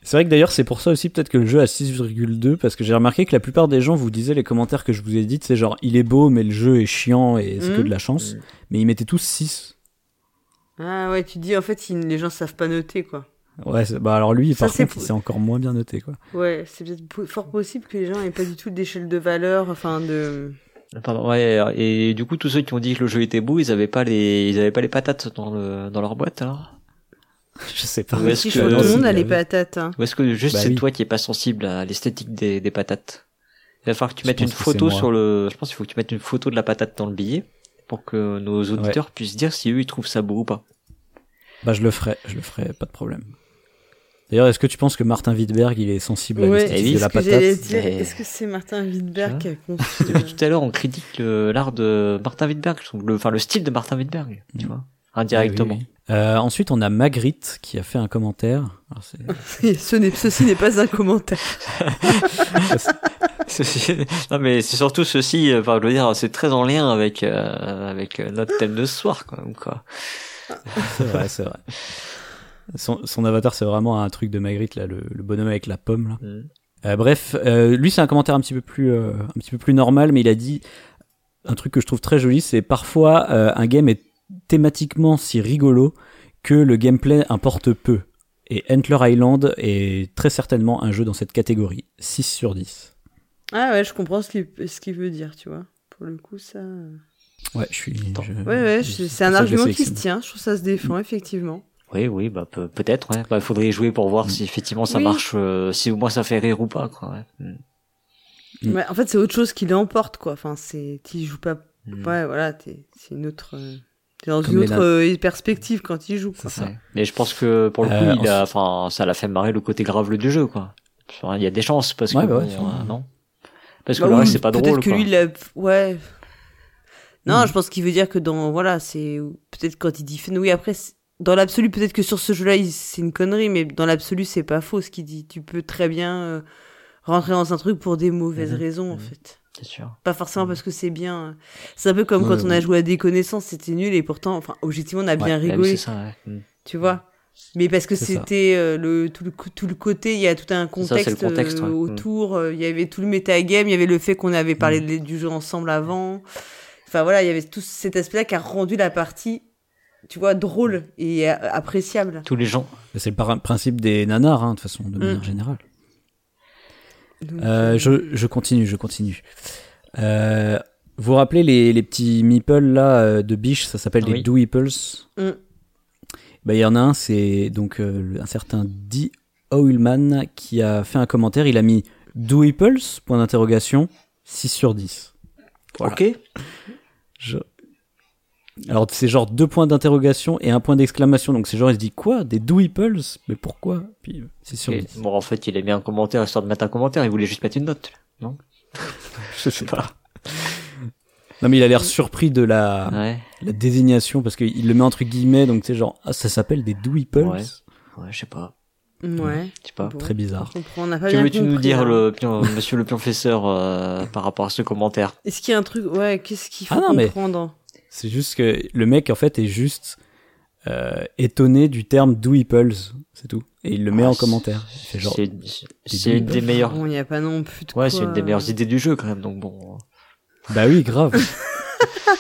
C'est vrai que d'ailleurs, c'est pour ça aussi peut-être que le jeu a 6,2 parce que j'ai remarqué que la plupart des gens vous disaient les commentaires que je vous ai dit, c'est genre il est beau mais le jeu est chiant et c'est que Mhm. de la chance. Mhm. Mais ils mettaient tous 6. Ah ouais, tu dis en fait, les gens savent pas noter quoi. Ouais, bah alors lui, Ça, par c'est contre, c'est encore moins bien noté quoi. Ouais, c'est peut-être fort possible que les gens aient pas du tout d'échelle de valeur, enfin de. Pardon, ouais, et du coup, tous ceux qui ont dit que le jeu était beau, ils avaient pas les, ils avaient pas les patates dans le, dans leur boîte, alors? <laughs> Je sais pas. Ou est-ce Si, que- tout le monde a les patates. Hein. Ou est-ce que juste Bah c'est oui. toi qui est pas sensible à l'esthétique des, des patates? Il va falloir que tu Je mettes une photo sur le, je pense qu'il faut que tu mettes une photo de la patate dans le billet pour que nos auditeurs puissent dire si eux ils trouvent ça beau ou pas. Bah je le ferai, je le ferai, pas de problème. D'ailleurs, est-ce que tu penses que Martin Wittberg, il est sensible à Ouais, l'esthétique oui, de la patate dire. mais- Est-ce que c'est Martin Wittberg qui a conçu Depuis tout à l'heure, on critique le- l'art de Martin Wittberg, le, enfin le style de Martin Wittberg, tu Mm. vois, indirectement. Oui, oui. Euh, ensuite, on a Magritte qui a fait un commentaire. Alors, c'est- <laughs> Ce n'est- Ceci n'est pas un commentaire. <laughs> Ceci- non mais c'est surtout ceci, enfin je veux dire, c'est très en lien avec euh, avec euh, notre thème de ce soir quand même quoi. C'est vrai, c'est vrai. Son, son avatar, c'est vraiment un truc de Magritte, là, le, le bonhomme avec la pomme, là. Mm. Euh, bref, euh, lui, c'est un commentaire un petit peu plus, euh, un petit peu plus normal, mais il a dit un truc que je trouve très joli, c'est parfois euh, un game est thématiquement si rigolo que le gameplay importe peu. Et Antler Island est très certainement un jeu dans cette catégorie. 6 sur 10. Ah ouais, je comprends ce qu'il veut dire, tu vois. Pour le coup, ça. Ouais, je suis. Je- Ouais, ouais, c'est un argument qui se tient. Je trouve ça se défend, effectivement. Oui oui bah peut- peut-être ouais. Bah faudrait y jouer pour voir si effectivement ça Oui. marche, euh, si au moins ça fait rire ou pas quoi. Ouais. Mm. Mm. Ouais, en fait, c'est autre chose qui l'emporte, quoi. Enfin, c'est. Tu joues pas. Mm. Ouais, voilà, t'es- c'est une autre. euh, T'es dans Comme une autre euh, perspective quand il joue, quoi. ça. Ouais. Mais je pense que pour le coup, Euh, il a, enfin, ça l'a fait marrer le côté grave du jeu, quoi. Il y a des chances parce Ouais, que bah ouais, bon, euh, non. Parce que Bah le oui, reste c'est pas peut-être drôle. que quoi. lui, il a... ouais. Non, je pense qu'il veut dire que dans, voilà, c'est, peut-être quand il dit oui, après, c'est- dans l'absolu, peut-être que sur ce jeu-là, c'est une connerie, mais dans l'absolu, c'est pas faux ce qu'il dit. Tu peux très bien euh, rentrer dans un truc pour des mauvaises Mhm. raisons, en Mhm. fait. C'est sûr. Pas forcément parce que c'est bien. C'est un peu comme quand on a joué à des connaissances, c'était nul, et pourtant, enfin, objectivement, on a bien rigolé, c'est ça. Ouais. Tu vois? Mais parce que c'était euh, le tout, le co- tout le côté, il y a tout un ça, contexte, euh, ouais. Autour. Il y avait tout le métagame, il y avait le fait qu'on avait parlé de- du jeu ensemble avant. Enfin voilà, il y avait tout cet aspect-là qui a rendu la partie, tu vois, drôle et appréciable. Tous les gens. C'est le principe des nanars, hein, de toute façon, de Mm. manière générale. Donc, Euh, euh, je, je continue, je continue. Euh, vous vous rappelez les, les petits meeples là de biche, ça s'appelle des Oui. doeples. Mm. Bah il y en a un, c'est donc euh, un certain D. Oilman qui a fait un commentaire. Il a mis doeples point d'interrogation 6 sur 10. Voilà. Ok. Je- Alors c'est genre deux points d'interrogation et un point d'exclamation. Donc c'est genre il se dit quoi? Des doeples Mais pourquoi? Puis euh, 6 sur Et- 10. Bon, en fait, il a mis un commentaire histoire de mettre un commentaire. Il voulait juste mettre une note, non? <laughs> Je sais pas. Non mais il a l'air surpris de la, Ouais. la désignation parce qu'il le met entre guillemets donc c'est genre ah ça s'appelle des doeples Ouais. Ouais, je sais pas. Ouais. Je sais pas. Bon, très bizarre on pas Que veux-tu nous dire, hein. le pion- monsieur le professeur, euh, par rapport à ce commentaire? Est-ce qu'il y a un truc, ouais, qu'est-ce qu'il faut Ah non, mais- comprendre? C'est juste que le mec en fait est juste euh, étonné du terme doeples c'est tout et il le met Ah, en c'est- commentaire genre C'est une des meilleures. Il n'y a pas non plus de Ouais, c'est une des euh, meilleures idées du jeu quand même. Donc bon. bah oui grave <laughs>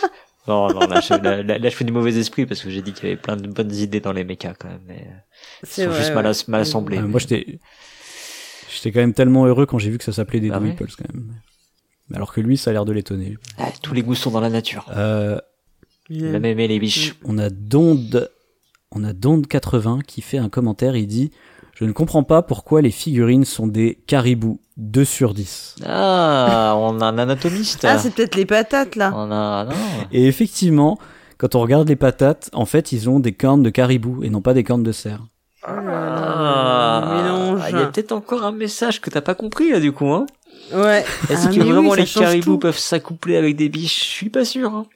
<laughs> Non, non, là, je, là, là, là, je fais du mauvais esprit parce que j'ai dit qu'il y avait plein de bonnes idées dans les mechas quand même. Mais ils C'est sont vrai, juste mal, as- mal assemblés. Euh, moi j'étais j'étais quand même tellement heureux quand j'ai vu que ça s'appelait des Ah ouais doeples quand même alors que lui ça a l'air de l'étonner Ah, tous les goûts sont dans la nature. euh, Il Même aimer les biches. on a Donde, on a Donde 80 qui fait un commentaire. Il dit Je ne comprends pas pourquoi les figurines sont des caribous 2 sur 10. Ah, on a un anatomiste. Ah, c'est peut-être les patates, là. on a, non. Et effectivement, quand on regarde les patates, en fait, ils ont des cornes de caribou et non pas des cornes de cerf. Ah, mélange. il y a peut-être encore un message que t'as pas compris là du coup. Hein Ouais. Est-ce Ah, que oui, vraiment les caribous tout. peuvent s'accoupler avec des biches? Je suis pas sûr. Hein.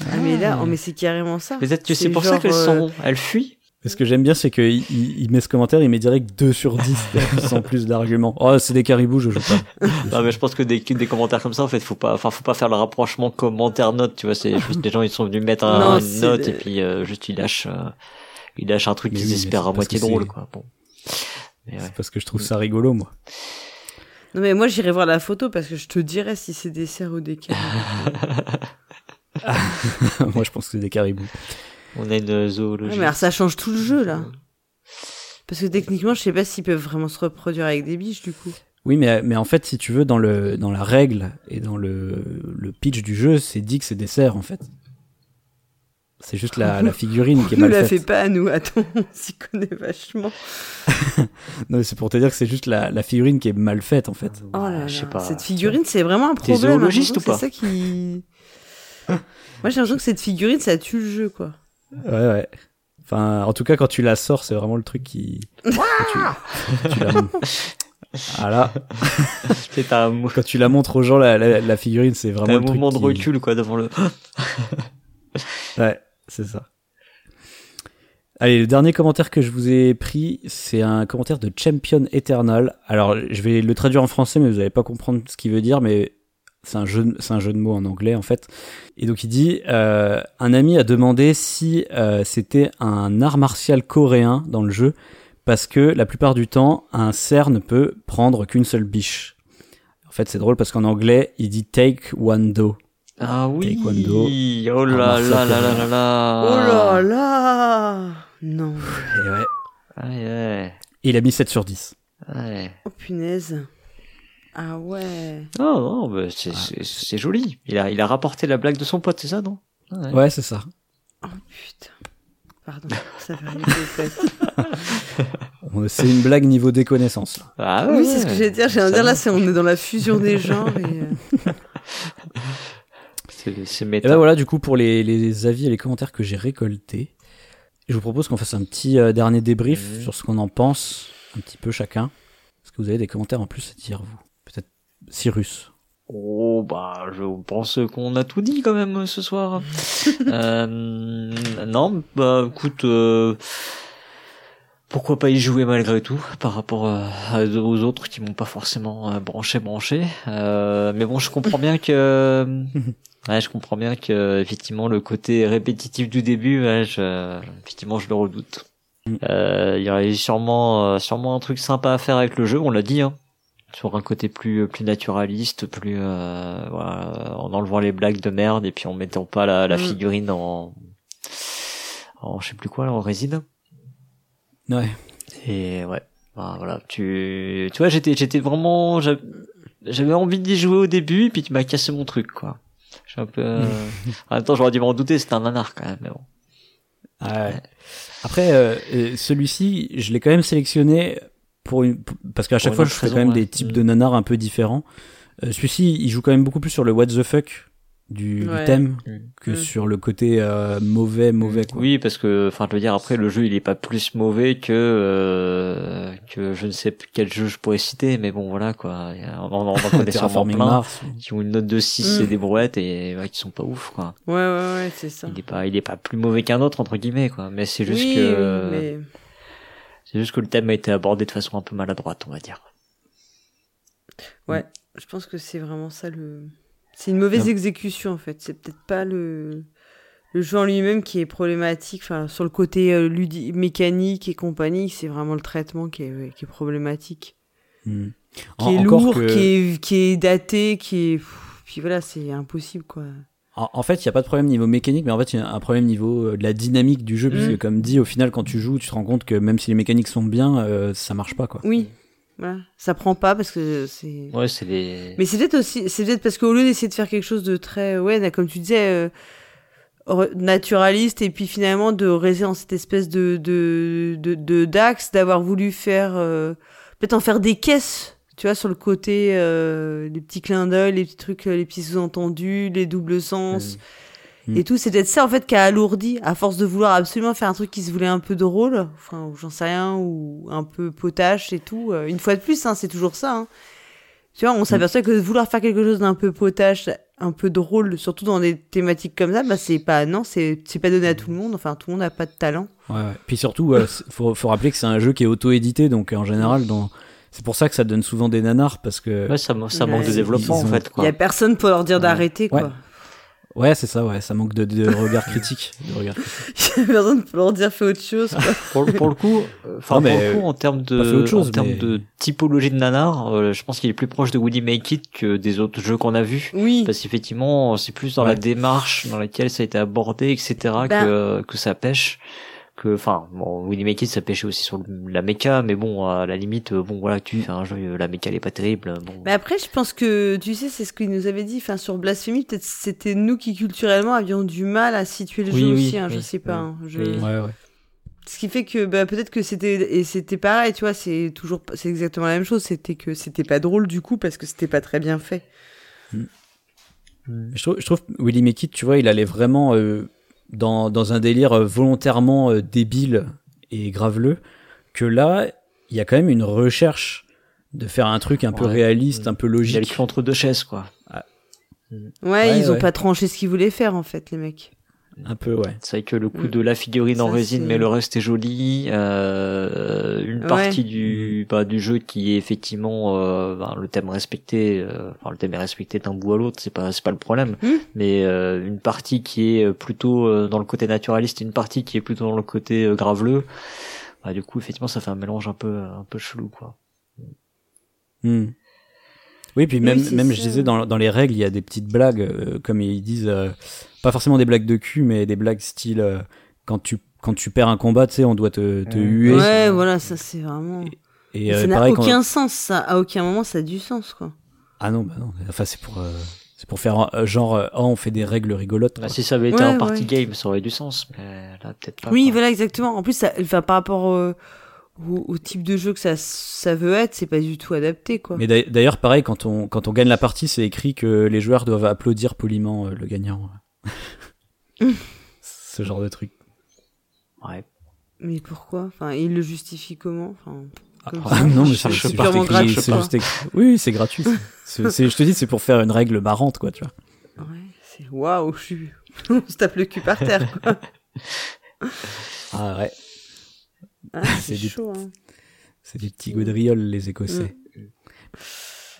Ah, mais là, oh, mais c'est carrément ça. Peut-être que c'est C'est pour ça genre, qu'elles euh, sont, elles fuient. Ce que j'aime bien, c'est qu'il il, il met ce commentaire, il met direct 2 sur 10 <laughs> sans plus d'arguments. Oh, c'est des caribous, je joue pas. <laughs> Non mais je pense que des, des commentaires comme ça en fait faut pas enfin faut pas faire le rapprochement commentaire note tu vois c'est juste des gens ils sont venus mettre un- Non, une note de- et puis euh, juste ils lâchent euh, ils lâchent un truc qu'ils oui, espèrent à moitié drôle c'est- quoi bon Mais ouais. C'est parce que je trouve ça rigolo, moi. Non, mais moi, j'irai voir la photo parce que je te dirai si c'est des cerfs ou des <laughs> caribous. Moi, je pense que c'est des caribous. On a une Ouais, zoologie. mais alors, ça change tout le jeu, là. Parce que techniquement, je sais pas s'ils peuvent vraiment se reproduire avec des biches, du coup. Oui, mais, mais en fait, si tu veux, dans, le, dans la règle et dans le, le pitch du jeu, c'est dit que c'est des cerfs, en fait. C'est juste la, la figurine qui est <laughs> Nous mal la faite. fait pas à nous, attends, on s'y connaît vachement. <laughs> Non, mais c'est pour te dire que c'est juste la, la figurine qui est mal faite, en fait. Oh là là, je sais pas. cette figurine, c'est vraiment un problème. hein. zoologiste ou pas C'est ça qui. <laughs> Moi, j'ai l'impression que cette figurine, ça tue le jeu, quoi. Ouais, ouais. Enfin, en tout cas, quand tu la sors, c'est vraiment le truc qui. quand tu, tu la... Voilà. <laughs> C'est un, mou- Quand tu la montres aux gens, la, la, la figurine, c'est vraiment un le truc mouvement de qui- recul, quoi, devant le. <laughs> Ouais, c'est ça. Allez, le dernier commentaire que je vous ai pris, c'est un commentaire de Champion Eternal. Alors, je vais le traduire en français, mais vous n'allez pas comprendre ce qu'il veut dire, mais c'est un jeu, c'est un jeu de mots en anglais en fait. Et donc il dit, euh, un ami a demandé si euh, c'était un art martial coréen dans le jeu, parce que la plupart du temps, un cerf ne peut prendre qu'une seule biche. En fait, c'est drôle parce qu'en anglais, il dit take one do. Ah oui. Taekwondo. Oh là là là là là là. Oh là là Non. <laughs> Et ouais. Ouais, ouais. Et il a mis 7 sur 10. ouais. Oh punaise. Ah ouais. Non, non, bah, c'est, c'est, c'est joli. Il a, il a rapporté la blague de son pote, c'est ça, non? Ouais. Ouais, c'est ça. Oh putain. Pardon, ça va aller peut-être. On- C'est une blague niveau déconnaissance. là. Ah Oui, ouais, c'est ce que j'allais dire. J'allais ça dire là, c'est on est dans la fusion des genres. Et, euh, <laughs> C'est, c'est Et méta. ben voilà, du coup, pour les, les avis et les commentaires que j'ai récoltés, je vous propose qu'on fasse un petit euh, dernier débrief Mhm. sur ce qu'on en pense, un petit peu chacun. Est-ce que vous avez des commentaires en plus à dire, vous? Cyrus. Oh, bah, je pense qu'on a tout dit quand même ce soir. <laughs> euh, non, bah, écoute, euh, pourquoi pas y jouer malgré tout par rapport euh, aux autres qui m'ont pas forcément euh, branché branché. Euh, mais bon, je comprends bien que, <laughs> ouais, je comprends bien que effectivement le côté répétitif du début, ouais, je, effectivement, je le redoute. Mm. Euh, Il y aurait sûrement, euh, sûrement un truc sympa à faire avec le jeu. On l'a dit, hein sur un côté plus plus naturaliste, plus euh, voilà, en enlevant les blagues de merde et puis en mettant pas la, la Mm. figurine en en je sais plus quoi là, en résine. Ouais. Et ouais, bah, voilà, tu tu vois, j'étais j'étais vraiment j'avais envie d'y jouer au début et puis tu m'as cassé mon truc quoi. Je suis un peu euh, <laughs> en même temps, j'aurais dû m'en douter, c'était un nanar quand même mais bon. Ah ouais. Après, euh, euh, celui-ci, je l'ai quand même sélectionné pour une, pour- parce qu'à chaque fois, je fais quand même ouais. des types Mm. de nanars un peu différents. Euh, celui-ci, il joue quand même beaucoup plus sur le what the fuck du, thème Mm. que Mm. sur le côté euh, mauvais, mauvais quoi. Oui, parce que, enfin, je veux dire, après, le jeu, il est pas plus mauvais que euh, que je ne sais quel jeu je pourrais citer, mais bon, voilà, quoi. On en, on <laughs> en connaît sûrement plein Mars. qui ont une note de 6 Mm. et des brouettes et ouais, qui sont pas ouf, quoi. Ouais, ouais, ouais, c'est ça. Il est pas, il est pas plus mauvais qu'un autre, entre guillemets, quoi. Mais c'est juste oui, que, mais c'est juste que le thème a été abordé de façon un peu maladroite, on va dire. je pense que c'est vraiment ça le. C'est une mauvaise Non. exécution en fait. C'est peut-être pas le le jeu en lui-même qui est problématique. Enfin, sur le côté euh, ludi- mécanique et compagnie, c'est vraiment le traitement qui est, qui est problématique. Mm. Qui En- est encore lourd, que- qui est qui est daté, qui est. Puis voilà, c'est impossible quoi. En, en fait, il n'y a pas de problème niveau mécanique, mais en fait, il y a un problème niveau euh, de la dynamique du jeu, puisque Mm. comme dit, au final, quand tu joues, tu te rends compte que même si les mécaniques sont bien, euh, ça marche pas, quoi. Oui, voilà. Ça prend pas parce que c'est. Ouais, c'est les, Mais c'est peut-être aussi, c'est peut-être parce qu'au lieu d'essayer de faire quelque chose de très, ouais, là, comme tu disais, euh, naturaliste, et puis finalement de rester dans cette espèce de de de, de d'axe, d'avoir voulu faire, euh, peut-être en faire des caisses, tu vois, sur le côté, euh, les petits clins d'œil, les petits trucs, euh, les petits sous-entendus, les doubles sens. Mhm. Et tout, c'est peut-être ça en fait qui a alourdi, à force de vouloir absolument faire un truc qui se voulait un peu drôle, enfin, ou j'en sais rien, ou un peu potache et tout. euh, une fois de plus, hein, c'est toujours ça. Hein. Tu vois, on s'aperçoit que vouloir faire quelque chose d'un peu potache, un peu drôle, surtout dans des thématiques comme ça, bah c'est pas non, c'est pas donné à tout le monde. Enfin, tout le monde n'a pas de talent. Ouais, ouais. Puis surtout, euh, faut, faut rappeler que c'est un jeu qui est auto-édité, donc euh, en général, dans... c'est pour ça que ça donne souvent des nanars, parce que ouais, ça, ça Ouais. manque de développement, ont- en fait, Il quoi. y a personne pour leur dire Ouais. d'arrêter, quoi. Ouais. Ouais, c'est ça, ouais, ça manque de, de regard critique. De regard critique. <laughs> Il y a besoin de leur dire fais autre chose. Quoi. Pour, le- pour le coup, euh, enfin pour mais, le coup, en termes de, autre chose, en termes mais- de typologie de nanar, euh, je pense qu'il est plus proche de Woody Make It que des autres jeux qu'on a vus. Oui. Parce qu'effectivement, c'est plus dans la démarche dans laquelle ça a été abordé, etc., Ben- que, que ça pêche. Que, enfin, bon, Make It, ça pêchait aussi sur la méca, mais bon, à la limite, euh, bon, voilà, tu fais un jeu, euh, la méca, elle est pas terrible, bon. Mais après, je pense que, tu sais, c'est ce qu'il nous avait dit, enfin, sur Blasphemy, peut-être c'était nous qui culturellement avions du mal à situer le Oui, jeu oui, aussi, hein, je oui, sais pas. hein, je- Oui. Ouais, ouais. Ce qui fait que, bah, peut-être que c'était, et c'était pareil, tu vois, c'est toujours, c'est exactement la même chose, c'était que c'était pas drôle du coup parce que c'était pas très bien fait. Je trouve, je trouve que Willy Make It, tu vois, il allait vraiment euh, dans, dans un délire euh, volontairement euh, débile et graveleux, que là, il y a quand même une recherche de faire un truc un peu réaliste, un peu Il y a le logique. cul entre deux chaises, quoi. Ouais, Ouais, ils ont ouais. pas tranché ce qu'ils voulaient faire, en fait, les mecs. Un peu, ouais. C'est vrai que le coup Mm. de la figurine en Ça, résine, mais le reste est joli. Euh, une Ouais. partie du bah, du jeu qui est effectivement euh, ben, le thème respecté. euh, enfin, le thème est respecté d'un bout à l'autre, c'est pas c'est pas le problème. Mm. Mais euh, une partie qui est plutôt euh, dans le côté naturaliste, et une partie qui est plutôt dans le côté euh, graveleux. Bah, du coup, effectivement, ça fait un mélange un peu un peu chelou, quoi. Hmm. Oui, puis même, même ça. je disais, dans, dans les règles, il y a des petites blagues, euh, comme ils disent, euh, pas forcément des blagues de cul, mais des blagues style, euh, quand, tu, quand tu perds un combat, tu sais, on doit te, te Ouais. huer. Ouais, voilà, ça c'est vraiment. Et euh, ça n'a quand- aucun sens, ça. À aucun moment, ça a du sens, quoi. Ah non, bah non, enfin, c'est pour, euh, c'est pour faire euh, genre, oh, on fait des règles rigolotes. Bah, si ça avait été Ouais, un party ouais. game, ça aurait du sens, mais là peut-être pas. oui, quoi. voilà, exactement. En plus, ça, enfin, par rapport euh, au, au type de jeu que ça, ça veut être, c'est pas du tout adapté, quoi. Mais d'ailleurs- pareil, quand on, quand on gagne la partie, c'est écrit que les joueurs doivent applaudir poliment euh, le gagnant. <laughs> Ce genre de truc. Ouais. Mais pourquoi? Enfin, il le justifie comment? Enfin, comme Ah, ça. non, mais Je c'est juste gratuit. Oui, c'est gratuit. C'est- c'est- je te dis, c'est pour faire une règle marrante, quoi, tu vois. Ouais, c'est waouh, je suis. <laughs> On se tape le cul par terre, quoi. Ah ouais, Ah, <laughs> C'est du- chaud, hein. c'est des petits gaudrioles, les Écossais.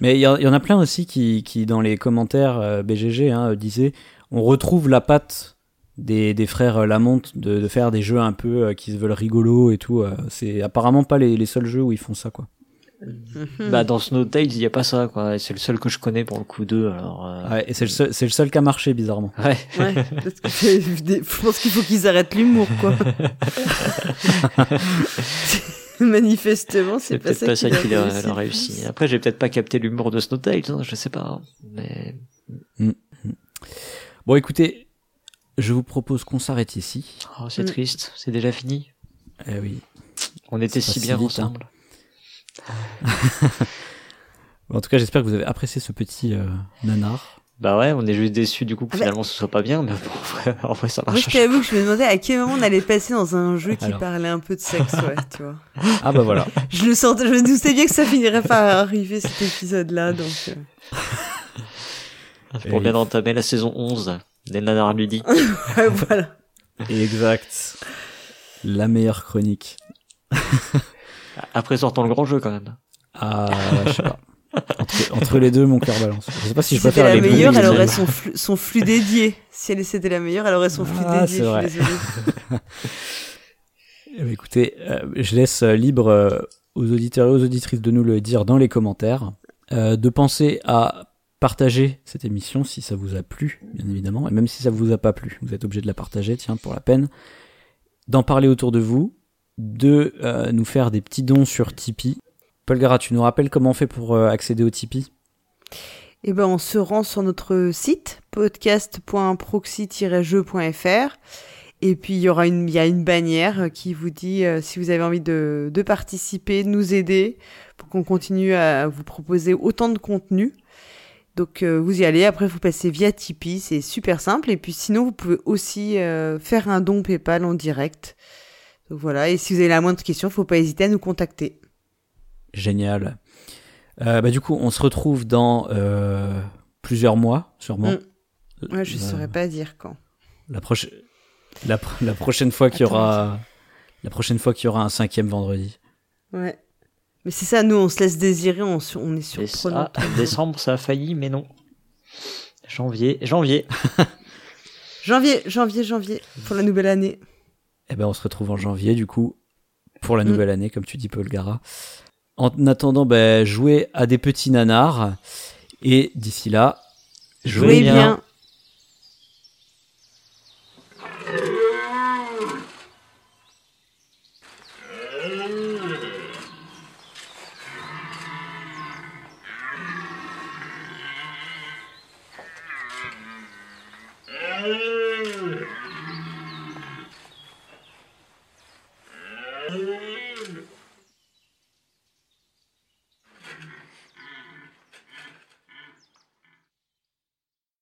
Mais il y, en- il y en a plein aussi qui, qui dans les commentaires euh, BGG, hein, euh, disaient on retrouve la patte des, des frères euh, Lamonte de, de faire des jeux un peu euh, qui se veulent rigolos et tout. euh, c'est apparemment pas les, les seuls jeux où ils font ça, quoi. Mhm. Bah dans Snowtales, il y a pas ça, quoi. C'est le seul que je connais pour le coup d'eux, alors. euh, Ouais, et c'est le seul, c'est le seul qui a marché, bizarrement. Ouais. Ouais, parce que je pense qu'il faut qu'ils arrêtent l'humour, quoi. <laughs> Manifestement, c'est pas peut-être ça pas ça qui a, réussi réussi. Après, j'ai peut-être pas capté l'humour de Snowtales, hein, je sais pas. Mais Bon, écoutez, je vous propose qu'on s'arrête ici. oh, c'est Mm. triste, c'est déjà fini. Eh oui. On était si bien vite, hein. <laughs> En tout cas, j'espère que vous avez apprécié ce petit euh, nanar. Bah ouais, on est juste déçus du coup que Ah bah- finalement ce soit pas bien, mais bon, <laughs> en vrai, en vrai, ça Moi, marche. je t'avoue que je me demandais à quel moment on allait passer dans un jeu qui Alors. parlait un peu de sexe, ouais, tu vois. Ah bah voilà. <laughs> Je le sentais, je me doutais bien que ça finirait par arriver cet épisode-là, donc. euh, Pour bien entamer la saison 11 des nanars ludiques. ouais, voilà. exact. La meilleure chronique. Après sortant le grand jeu quand même. Ah, <laughs> je sais pas. Entre, entre <laughs> les deux, mon cœur balance. Je sais pas si Si je c'était préfère la les meilleure, elle aurait son flux, son flux dédié. Si elle c'était la meilleure, elle aurait son flux Ah, dédié, c'est je vrai. suis désolée. <laughs> Eh ben, écoutez, euh, je laisse euh, libre euh, aux auditeurs et aux auditrices de nous le dire dans les commentaires, euh, de penser à partager cette émission si ça vous a plu, bien évidemment, et même si ça vous a pas plu, vous êtes obligé de la partager, tiens, pour la peine, d'en parler autour de vous, de euh, nous faire des petits dons sur Tipeee. Paul Gara, tu nous rappelles comment on fait pour euh, accéder au Tipeee? Eh ben, on se rend sur notre site, podcast.proxy-jeu.fr. Et puis, il y aura une, y a une bannière qui vous dit euh, si vous avez envie de, de participer, de nous aider pour qu'on continue à vous proposer autant de contenu. Donc, vous y allez. Après, vous passez via Tipeee. C'est super simple. Et puis, sinon, vous pouvez aussi faire un don PayPal en direct. Donc, voilà. Et si vous avez la moindre question, faut pas hésiter à nous contacter. Génial. Euh, bah, du coup, on se retrouve dans euh, plusieurs mois, sûrement. Mm. Ouais, je Euh, saurais pas dire quand. La, prochaine la, pro- la prochaine fois qu'il y aura la prochaine fois qu'il y aura un cinquième vendredi. Ouais. Mais c'est ça, nous, on se laisse désirer, on, est surprenant. ça, <laughs> décembre, ça a failli, mais non. Janvier, janvier. <laughs> Janvier, janvier, janvier, pour la nouvelle année. Eh ben, on se retrouve en janvier, du coup, pour la Mm. nouvelle année, comme tu dis, Paul Gara. En attendant, ben, jouez à des petits nanars. Et d'ici là, jouez Jouez bien. bien.